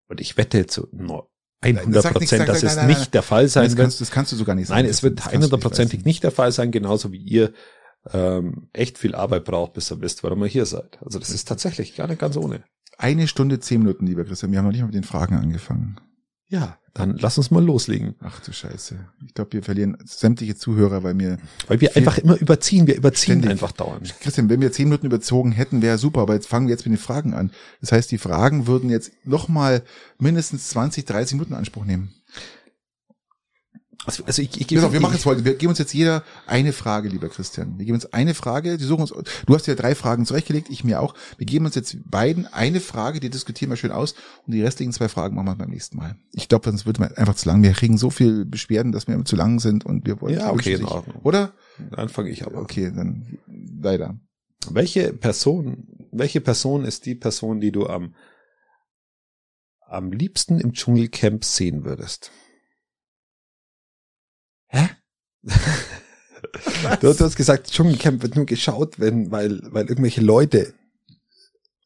Und ich wette zu no, Nein, 100 sag nichts, Prozent, dass es nicht der Fall sein das, wird. kannst, das kannst du sogar nicht sagen. Nein, es wird Das kannst du nicht 100%ig leisten. nicht der Fall sein, genauso wie ihr ähm, echt viel Arbeit braucht, bis ihr wisst, warum ihr hier seid. Also das ist tatsächlich gar nicht ganz ohne. Eine Stunde, zehn Minuten, lieber Christian. Wir haben noch nicht mal mit den Fragen angefangen. Ja, dann lass uns mal loslegen. Ach du Scheiße. Ich glaube, wir verlieren sämtliche Zuhörer, weil mir, Weil wir einfach immer überziehen, wir überziehen Ständig. einfach dauernd. Christian, wenn wir zehn Minuten überzogen hätten, wäre super, aber jetzt fangen wir jetzt mit den Fragen an. Das heißt, die Fragen würden jetzt nochmal mindestens 20, 30 Minuten in Anspruch nehmen. Also, also ich, ich, Pass auf, wir ich- machen jetzt folgendes. Wir geben uns jetzt jeder eine Frage, lieber Christian. Wir geben uns eine Frage, die suchen uns, du hast ja drei Fragen zurechtgelegt, ich mir auch. Wir geben uns jetzt beiden eine Frage, die diskutieren wir schön aus und die restlichen zwei Fragen machen wir beim nächsten Mal. Ich glaube, sonst wird man einfach zu lang. Wir kriegen so viel Beschwerden, dass wir zu lang sind und wir wollen. Ja, okay, in Ordnung. Oder? Dann fange ich aber. Okay, dann leider. Welche Person, welche Person ist die Person, die du am, am liebsten im Dschungelcamp sehen würdest? Hä? Du, du hast gesagt, Dschungelcamp wird nur geschaut, wenn, weil, weil irgendwelche Leute,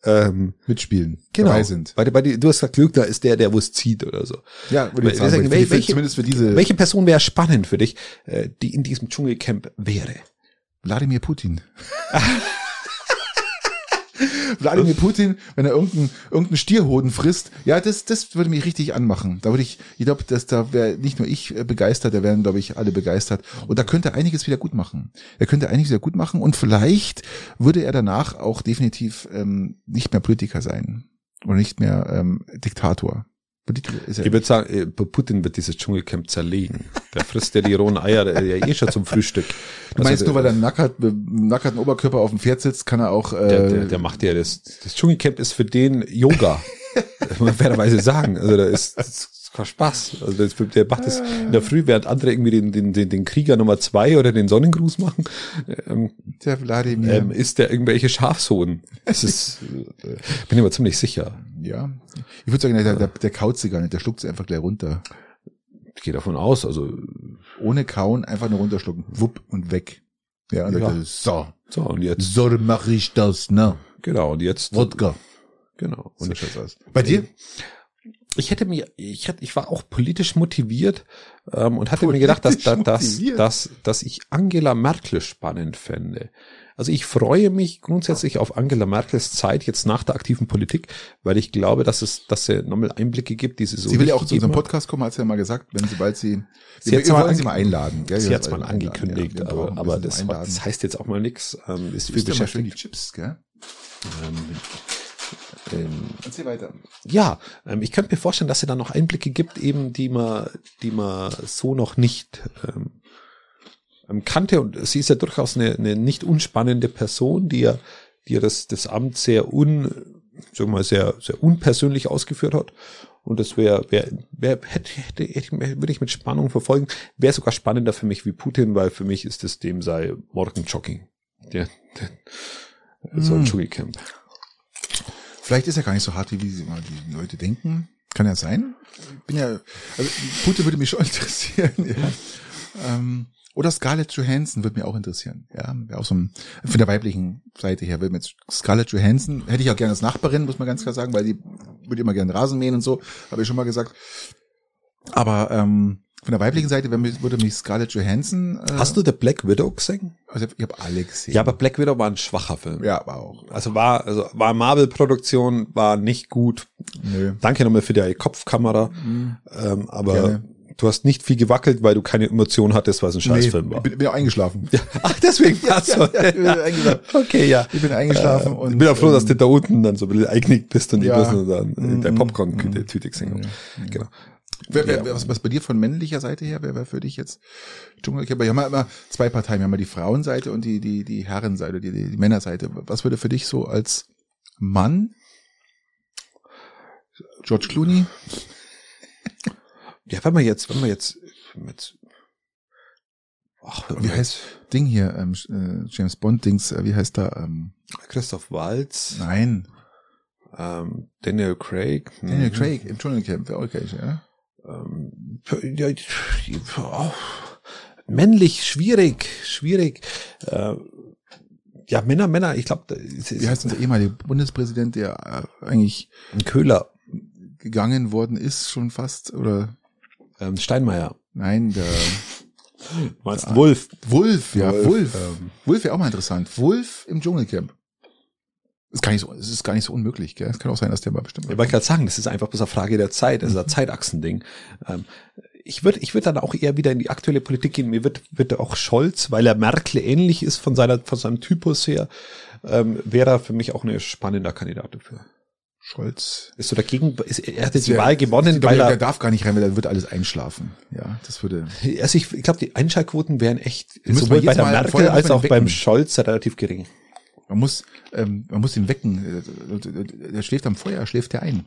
ähm, Mitspielen. genau, Dabei sind. Bei, bei, du hast gesagt, Glückler ist der, der wo es zieht oder so. Ja, würde ich sagen, die- für, welche- zumindest für diese Welche Person wäre spannend für dich, äh, die in diesem Dschungelcamp wäre? Wladimir Putin. Wladimir Putin, wenn er irgendeinen irgendeinen Stierhoden frisst, ja, das, das würde mich richtig anmachen. Da würde ich, ich glaube, dass da wäre nicht nur ich äh, begeistert, da wären, glaube ich, alle begeistert. Und da könnte er einiges wieder gut machen. Er könnte einiges wieder gut machen und vielleicht würde er danach auch definitiv ähm, nicht mehr Politiker sein oder nicht mehr ähm, Diktator. Ist. Ich würde sagen, äh, Putin wird dieses Dschungelcamp zerlegen. Der frisst ja die rohen Eier äh, ja eh schon zum Frühstück. Du meinst Also, nur, weil er nackert, einem nackerten Oberkörper auf dem Pferd sitzt, kann er auch äh, der, der, der macht ja das, das Dschungelcamp ist für den Yoga. Man fairerweise sagen. Also da ist, das ist kein Spaß. Also das, der macht das in der Früh, während andere irgendwie den, den, den, den Krieger Nummer zwei oder den Sonnengruß machen, ähm, der Wladimir. ähm, isst der irgendwelche Schafshoden. Das ist, äh, bin ich mir ziemlich sicher. Ja. Ich würde sagen, der, der, der kaut sie gar nicht, der schluckt sie einfach gleich runter. Ich gehe davon aus, also Ohne kauen, einfach nur runterschlucken. Wupp und weg. Ja, und Ja. dann, so. so und jetzt, So mache ich das, ne? genau, und jetzt, Wodka. genau. So Und schaut's aus. Bei dir? ich hätte mir, ich hätte, ich war auch politisch motiviert ähm, und hatte mir gedacht, dass, dass, Politisch dass, dass, dass ich Angela Merkel spannend fände. Also ich freue mich grundsätzlich auf Angela Merkels Zeit jetzt nach der aktiven Politik, weil ich glaube, dass es, dass sie nochmal Einblicke gibt, die sie so sie will ja auch zu unserem. Podcast kommen, hat sie ja mal gesagt, wenn sobald sie, Sie wir, hat's wir mal sie mal einladen. Gell? Sie hat es mal angekündigt, ja. Wir aber, aber das, das heißt jetzt auch mal nix. Ähm, ist viel isst ja die beschäftigt. Chips, gell? Ähm, ähm, Erzähl weiter. ja, ähm, ich könnte mir vorstellen, dass sie da noch Einblicke gibt, eben die man, die man so noch nicht ähm, kannte. Und sie ist ja durchaus eine, eine nicht unspannende Person, die ja, die ja das, das Amt sehr un, sagen wir mal, sehr, sehr unpersönlich ausgeführt hat. Und das wäre, wär, wär, hätte, hätte, hätte, würde ich mit Spannung verfolgen. Wäre sogar spannender für mich wie Putin, weil für mich ist es dem sei Morgenjogging. Der, der, so ein Hm. Dschungelcamp. Vielleicht ist er gar nicht so hart, wie die, die Leute denken. Kann ja sein. Ich bin ja, also Putin würde mich schon interessieren. Ja. Ähm, oder Scarlett Johansson würde mir auch interessieren. Ja, auch so ein, von der weiblichen Seite her, würde mir jetzt Scarlett Johansson, hätte ich auch gerne als Nachbarin, muss man ganz klar sagen, weil die würde immer gerne Rasen mähen und so, habe ich schon mal gesagt. Aber ähm, von der weiblichen Seite würde mich Scarlett Johansson. Äh, Hast du The Black Widow gesehen? Also ich habe alle gesehen. Ja, aber Black Widow war ein schwacher Film. ja, aber auch. Also war, also war Marvel-Produktion, war nicht gut. Nö. Danke nochmal für die Kopfkamera. Ähm, aber Gerne. Du hast nicht viel gewackelt, weil du keine Emotion hattest, weil es ein Scheißfilm Nee, war. ich bin, bin auch eingeschlafen. Ach, deswegen war's so. ja, eingeschlafen. Okay, ja. Ich bin eingeschlafen Äh, und ich bin auch froh, dass ähm, du da unten dann so ein bisschen eingenickt bist und Ja. die müssen dann in der Mhm. Popcorn-Tüte gesehen haben. Genau. Wer, wer, Ja. wer, was, was bei dir von männlicher Seite her, wer wäre für dich jetzt Dschungelcamp? Wir haben ja immer zwei Parteien, wir haben ja die Frauenseite und die, die, die Herrenseite, die, die, die Männerseite. Was würde für dich so als Mann George Clooney? Ja, wenn wir jetzt, wenn wir jetzt, jetzt ach, Wie heißt Ding hier, ähm, äh, James Bond Dings, äh, wie heißt da? Ähm, Christoph Waltz, nein, ähm, Daniel Craig. Daniel mhm. Craig im Dschungelcamp, wäre okay, ja? Ähm, ja, oh, männlich, schwierig, schwierig. Äh, ja, Männer, Männer, ich glaube, Wie heißt unser ehemaliger Bundespräsident, der äh, eigentlich ein Köhler, gegangen worden ist schon fast, oder ähm, Steinmeier, nein, der du meinst Ja. Wolf. Wulf, ja, Wolf, Wulf. ähm. Wäre auch mal interessant. Wulf im Dschungelcamp. Ist gar nicht so, es ist gar nicht so unmöglich, gell? Es kann auch sein, dass der mal bestimmt. Ich wollte gerade sagen, das ist einfach bloß eine Frage der Zeit, das ist ein Mhm. Zeitachsending. Ähm, ich würde ich würd dann auch eher wieder in die aktuelle Politik gehen. Mir wird, wird auch Scholz, weil er Merkel ähnlich ist von seiner, von seinem Typus her, ähm, wäre er für mich auch eine spannender Kandidat dafür. Scholz. Ist so dagegen, ist, er hat jetzt die Wahl gewonnen, weil der er, darf gar nicht rein, weil er wird alles einschlafen. Ja, das würde. also ich, ich glaube, die Einschaltquoten wären echt sowohl bei der Merkel als auch beim. Scholz relativ gering. Man muss, ähm, man muss ihn wecken. Der- Der schläft am Feuer, schläft er ein.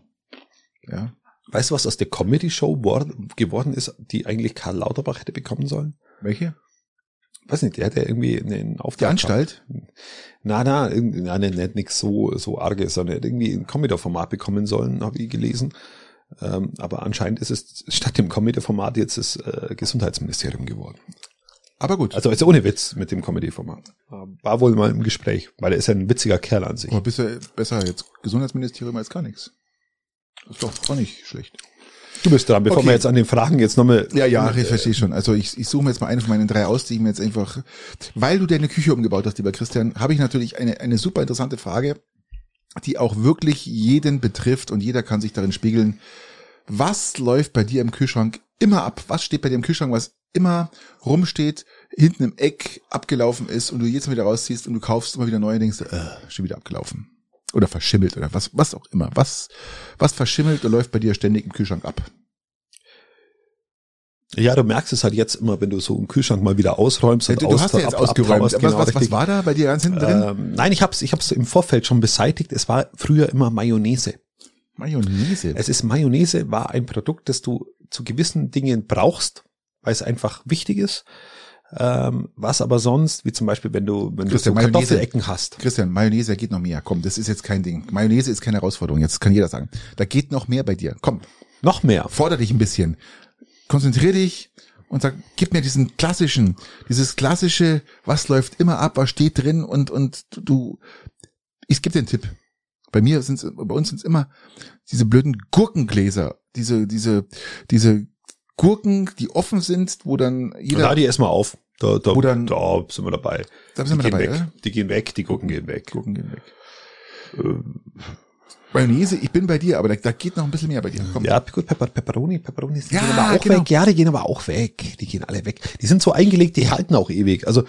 Ja. Weißt du, was aus der Comedy-Show wor- geworden ist, die eigentlich Karl Lauterbach hätte bekommen sollen? Welche? Weiß nicht, der hätte irgendwie einen Auftrag. Die Anstalt? Na, na, irgendwie, na, ne, nicht nix so, so arges, sondern er irgendwie ein Comedy-Format bekommen sollen, habe ich gelesen. Ähm, aber anscheinend ist es statt dem Comedy-Format jetzt das äh, Gesundheitsministerium geworden. Aber gut. Also, also ohne Witz mit dem Comedy-Format. War wohl mal im Gespräch, weil er ist ja ein witziger Kerl an sich. Aber besser, besser jetzt Gesundheitsministerium als gar nichts. Das ist doch auch nicht schlecht. Du bist dran, bevor Okay. wir jetzt an den Fragen jetzt nochmal. Ja, ja, ich verstehe schon. Also ich, ich suche mir jetzt mal eine von meinen drei aus, die ich mir jetzt einfach, weil du deine Küche umgebaut hast, lieber Christian, habe ich natürlich eine, eine super interessante Frage, die auch wirklich jeden betrifft und jeder kann sich darin spiegeln. Was läuft bei dir im Kühlschrank immer ab? Was steht bei dir im Kühlschrank, was immer rumsteht, hinten im Eck abgelaufen ist und du jetzt mal wieder rausziehst und du kaufst immer wieder neue, denkst, du, äh, schon wieder abgelaufen. Oder verschimmelt oder was, was auch immer. Was, was verschimmelt und läuft bei dir ständig im Kühlschrank ab? Ja, du merkst es halt jetzt immer, wenn du so einen Kühlschrank mal wieder ausräumst. Ja, und du, du hast ja jetzt ab- ausgeräumt. was, genau, was, was war da bei dir ganz hinten drin? Ähm, nein, ich habe es ich hab's im Vorfeld schon beseitigt. Es war früher immer Mayonnaise. Mayonnaise. Es ist Mayonnaise, war ein Produkt, das du zu gewissen Dingen brauchst, weil es einfach wichtig ist. Ähm, was aber sonst, wie zum Beispiel, wenn du, wenn du Christian, so Mayonnaise- Kartoffelecken hast. Christian, Mayonnaise geht noch mehr. Komm, das ist jetzt kein Ding. Mayonnaise ist keine Herausforderung. Jetzt kann jeder sagen. Da geht noch mehr bei dir. Komm, Noch mehr. forder dich ein bisschen. Konzentrier dich und sag, gib mir diesen klassischen, dieses klassische, was läuft immer ab, was steht drin und, und du, ich gebe dir einen Tipp. Bei mir sind bei uns sind immer diese blöden Gurkengläser, diese, diese, diese Gurken, die offen sind, wo dann jeder, Da die erstmal auf. Da, da, Wo dann- da sind wir dabei. da sind wir die dabei, gehen weg. ja? Die gehen weg, die Gurken gehen weg. Gurken gehen weg. Ähm, Mayonnaise, ich bin bei dir, aber da, da geht noch ein bisschen mehr bei dir. Komm. Ja, gut, Pepper, Pepperoni, Pepperoni, die Ja, gehen aber auch genau. weg. Ja, die gehen aber auch weg. Die gehen alle weg. Die sind so eingelegt, die halten auch ewig. Also,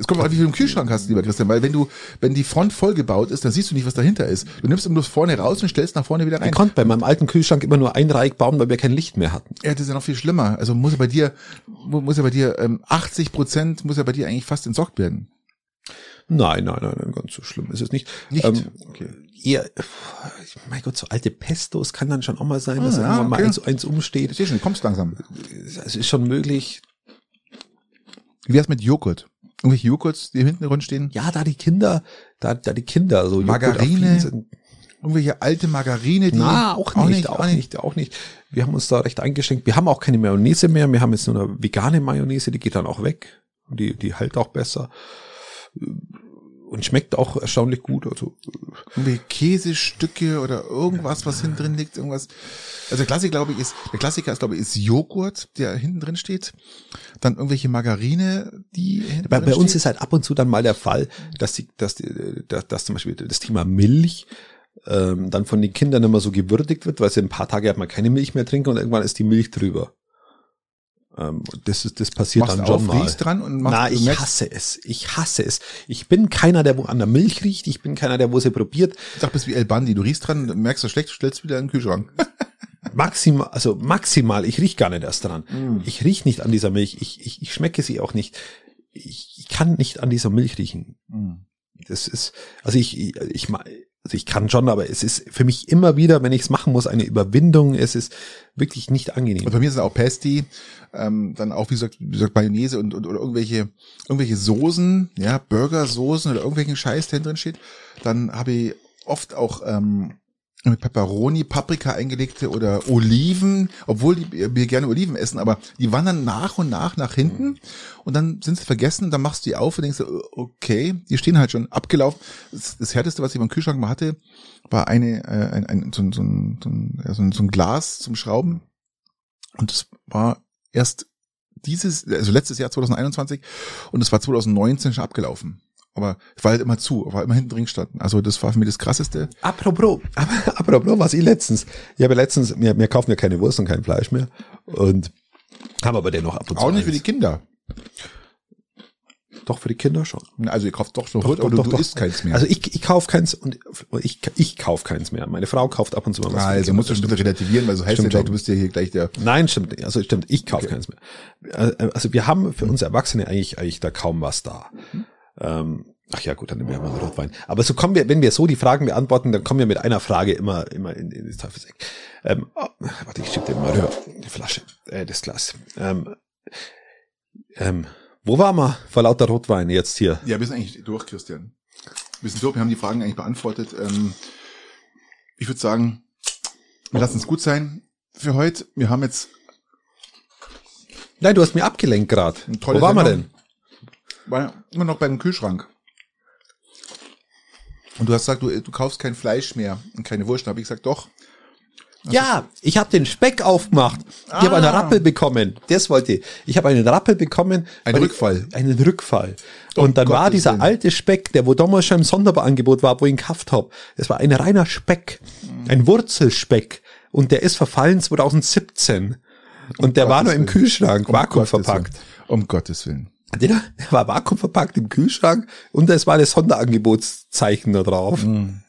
Es kommt auch an, wie viel du im Kühlschrank hast, lieber Christian, weil wenn du, wenn die Front vollgebaut ist, dann siehst du nicht, was dahinter ist. Du nimmst immer bloß vorne raus und stellst nach vorne wieder ich rein. konnte bei meinem alten Kühlschrank immer nur ein Reich bauen, weil wir kein Licht mehr hatten. Ja, das ist ja noch viel schlimmer. Also muss ja bei dir, mu- muss ja bei dir, ähm, 80 Prozent muss ja bei dir eigentlich fast entsorgt werden. Nein, nein, nein, nein, ganz so schlimm ist es nicht. Nicht? Ähm, Okay. Eher, mein Gott, so alte Pestos kann dann schon auch mal sein, dass Ah, ja, irgendwann mal okay. eins, eins umsteht. Ich schon, du kommst langsam. Es ist schon möglich. Wie wär's mit Joghurt? Irgendwelche Joghurts, die hinten drin stehen? Ja, da die Kinder, da, da die Kinder so Margarine, sind. Irgendwelche alte Margarine, die... Na, auch nicht, auch nicht, auch nicht. Wir haben uns da recht eingeschränkt. Wir haben auch keine Mayonnaise mehr. Wir haben jetzt nur eine vegane Mayonnaise, die geht dann auch weg. Die, die hält auch besser. Und schmeckt auch erstaunlich gut. Also, Irgendwelche Käsestücke oder irgendwas, was hinten drin liegt, irgendwas. Also der Klassiker, glaube ich, ist, der Klassiker ist, glaube ich, ist Joghurt, der hinten drin steht. Dann irgendwelche Margarine, die hinten bei, drin bei uns steht. ist halt ab und zu dann mal der Fall, dass die, dass, die, dass, dass zum Beispiel das Thema Milch ähm, dann von den Kindern immer so gewürdigt wird, weil sie ein paar Tage hat man keine Milch mehr trinken und irgendwann ist die Milch drüber. Ähm, das ist, das passiert machst dann schon mal. riechst dran und machst, Na, ich hasse es. Ich hasse es. Ich bin keiner, der wo an der Milch riecht. Ich bin keiner, der wo sie probiert. Ich sag, bist wie El Bandi. Du riechst dran, merkst du schlecht, stellst wieder in den Kühlschrank. Maximal, also maximal. Ich riech gar nicht erst dran. Mm. Ich riech nicht an dieser Milch. Ich, ich, ich schmecke sie auch nicht. Ich, ich kann nicht an dieser Milch riechen. Das ist, also ich, ich, ich, also ich kann schon, aber es ist für mich immer wieder, wenn ich es machen muss, eine Überwindung. Es ist wirklich nicht angenehm. Und bei mir ist es auch Pesti, ähm, dann auch wie gesagt, wie gesagt Mayonnaise und, und oder irgendwelche irgendwelche Soßen, ja Burgersoßen oder irgendwelchen Scheiß, der drin steht. Dann habe ich oft auch ähm, mit Peperoni, Paprika eingelegte oder Oliven, obwohl die, wir gerne Oliven essen, aber die wandern nach und nach nach hinten und dann sind sie vergessen, dann machst du die auf und denkst, du, okay, die stehen halt schon abgelaufen. Das, das härteste, was ich beim Kühlschrank mal hatte, war eine äh, ein, ein, so, ein- so, ein, so, ein, ja, so, ein, so ein Glas zum Schrauben und das war erst dieses, also letztes Jahr 2021 und es war 2019 schon abgelaufen. Aber es war halt immer zu, war immer hinten drin gestanden. Also das war für mich das krasseste. Apropos, apropos, was ich letztens, ich habe letztens, wir, wir kaufen ja keine Wurst und kein Fleisch mehr und haben aber dennoch ab und zu Auch nicht für die eins. Kinder. Doch für die Kinder schon. Also ihr kauft doch schon Doch, Hut, doch, aber doch, du, doch. isst keins mehr. Also ich, ich kaufe keins und ich, ich kaufe keins mehr. Meine Frau kauft ab und zu mal was. die also musst du schon relativieren, weil so heißt ja Stimmt schon. du bist ja hier gleich der. Nein, stimmt nicht. Also stimmt, ich kaufe keins mehr. Äh, Also wir haben für uns Erwachsene eigentlich, eigentlich da kaum was da. Ähm, ach ja, gut, dann nehmen wir mal Rotwein. Aber so kommen wir, wenn wir so die Fragen beantworten, dann kommen wir mit einer Frage immer, immer in, in das Teufelseck. Ähm, oh, warte, ich schieb dir mal rüber, die Flasche, äh, das Glas. Ähm, ähm, wo waren wir vor lauter Rotwein jetzt hier? Ja, wir sind eigentlich durch, Christian. Wir sind durch, wir haben die Fragen eigentlich beantwortet. Ähm, ich würde sagen, wir lassen es gut sein für heute. Wir haben jetzt Nein, du hast mir abgelenkt gerade. Wo waren wir denn? War immer noch beim Kühlschrank. Und du hast gesagt, du, du kaufst kein Fleisch mehr und keine Wurst. Da habe ich gesagt, doch. Ja, ich habe den Speck aufgemacht. Ich habe Ah. einen Rappel bekommen. Das wollte ich. Ich habe einen Rappel bekommen. Ein Rückfall. Ich, einen Rückfall. Um Und dann war Gottes dieser Willen. alte Speck, der wo damals schon im Sonderangebot war, wo ich ihn gekauft hab. Das war ein reiner Speck. Ein Wurzelspeck. Und der ist verfallen 2017. Und der war noch im Gottes. Kühlschrank, Um Vakuum Gottes verpackt. Willen. Um Gottes Willen. Der, der war vakuumverpackt im Kühlschrank und es war das Sonderangebotszeichen da drauf. Mhm.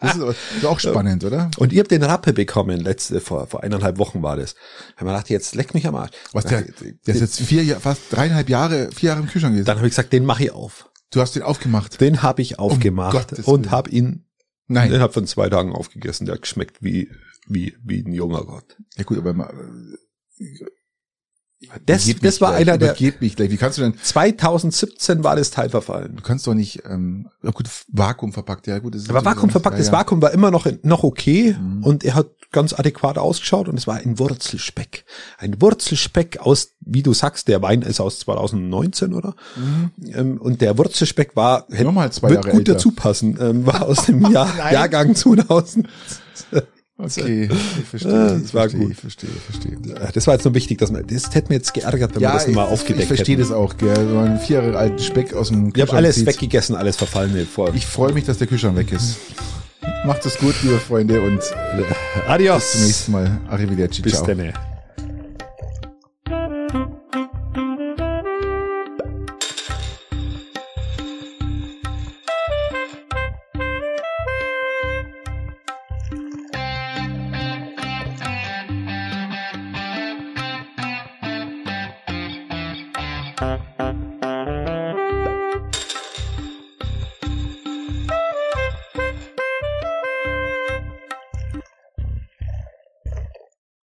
Das ist, das ist auch spannend, oder? Und ihr habt den Rappel bekommen, letzte, vor, vor eineinhalb Wochen war das. Da mir gedacht, jetzt leck mich am Arsch. Was der, der ist jetzt vier Jahre, fast dreieinhalb Jahre, vier Jahre im Kühlschrank gewesen. Dann habe ich gesagt, den mache ich auf. Du hast den aufgemacht. Den habe ich aufgemacht Gottes und habe ihn Nein. innerhalb von zwei Tagen aufgegessen. Der hat geschmeckt wie, wie, wie ein junger Gott. Ja gut, aber mal, Das, das war gleich, einer der, mich gleich. Wie kannst du denn, 2017 war das Teil verfallen. du kannst doch nicht, ähm, ja gut, Vakuum verpackt, ja gut. Das ist Aber Vakuum verpackt, das. Vakuum war immer noch, noch okay Mhm. und er hat ganz adäquat ausgeschaut und es war ein Wurzelspeck. Ein Wurzelspeck aus, wie du sagst, der Wein ist aus 2019, oder? Ähm, und der Wurzelspeck war, hätte Nochmal zwei wird Jahre gut älter. dazu passen, ähm, war aus dem Jahr. Jahrgang 2000. Okay, ich verstehe. Das war verstehe, gut. Ich verstehe, ich verstehe. Das war jetzt nur wichtig, dass man, das hätte mir jetzt geärgert, wenn wir das nochmal aufgedeckt ich verstehe hätten. das auch, gell. So einen vier Jahre alten Speck aus dem Ich habe Kühlschrank alles zieht. weggegessen, alles verfallene vor. Ich freue mich, dass der Kühlschrank weg ist. Macht es gut, liebe Freunde, und Adios. zum nächsten Mal. Arrivederci. Bis Ciao. dann.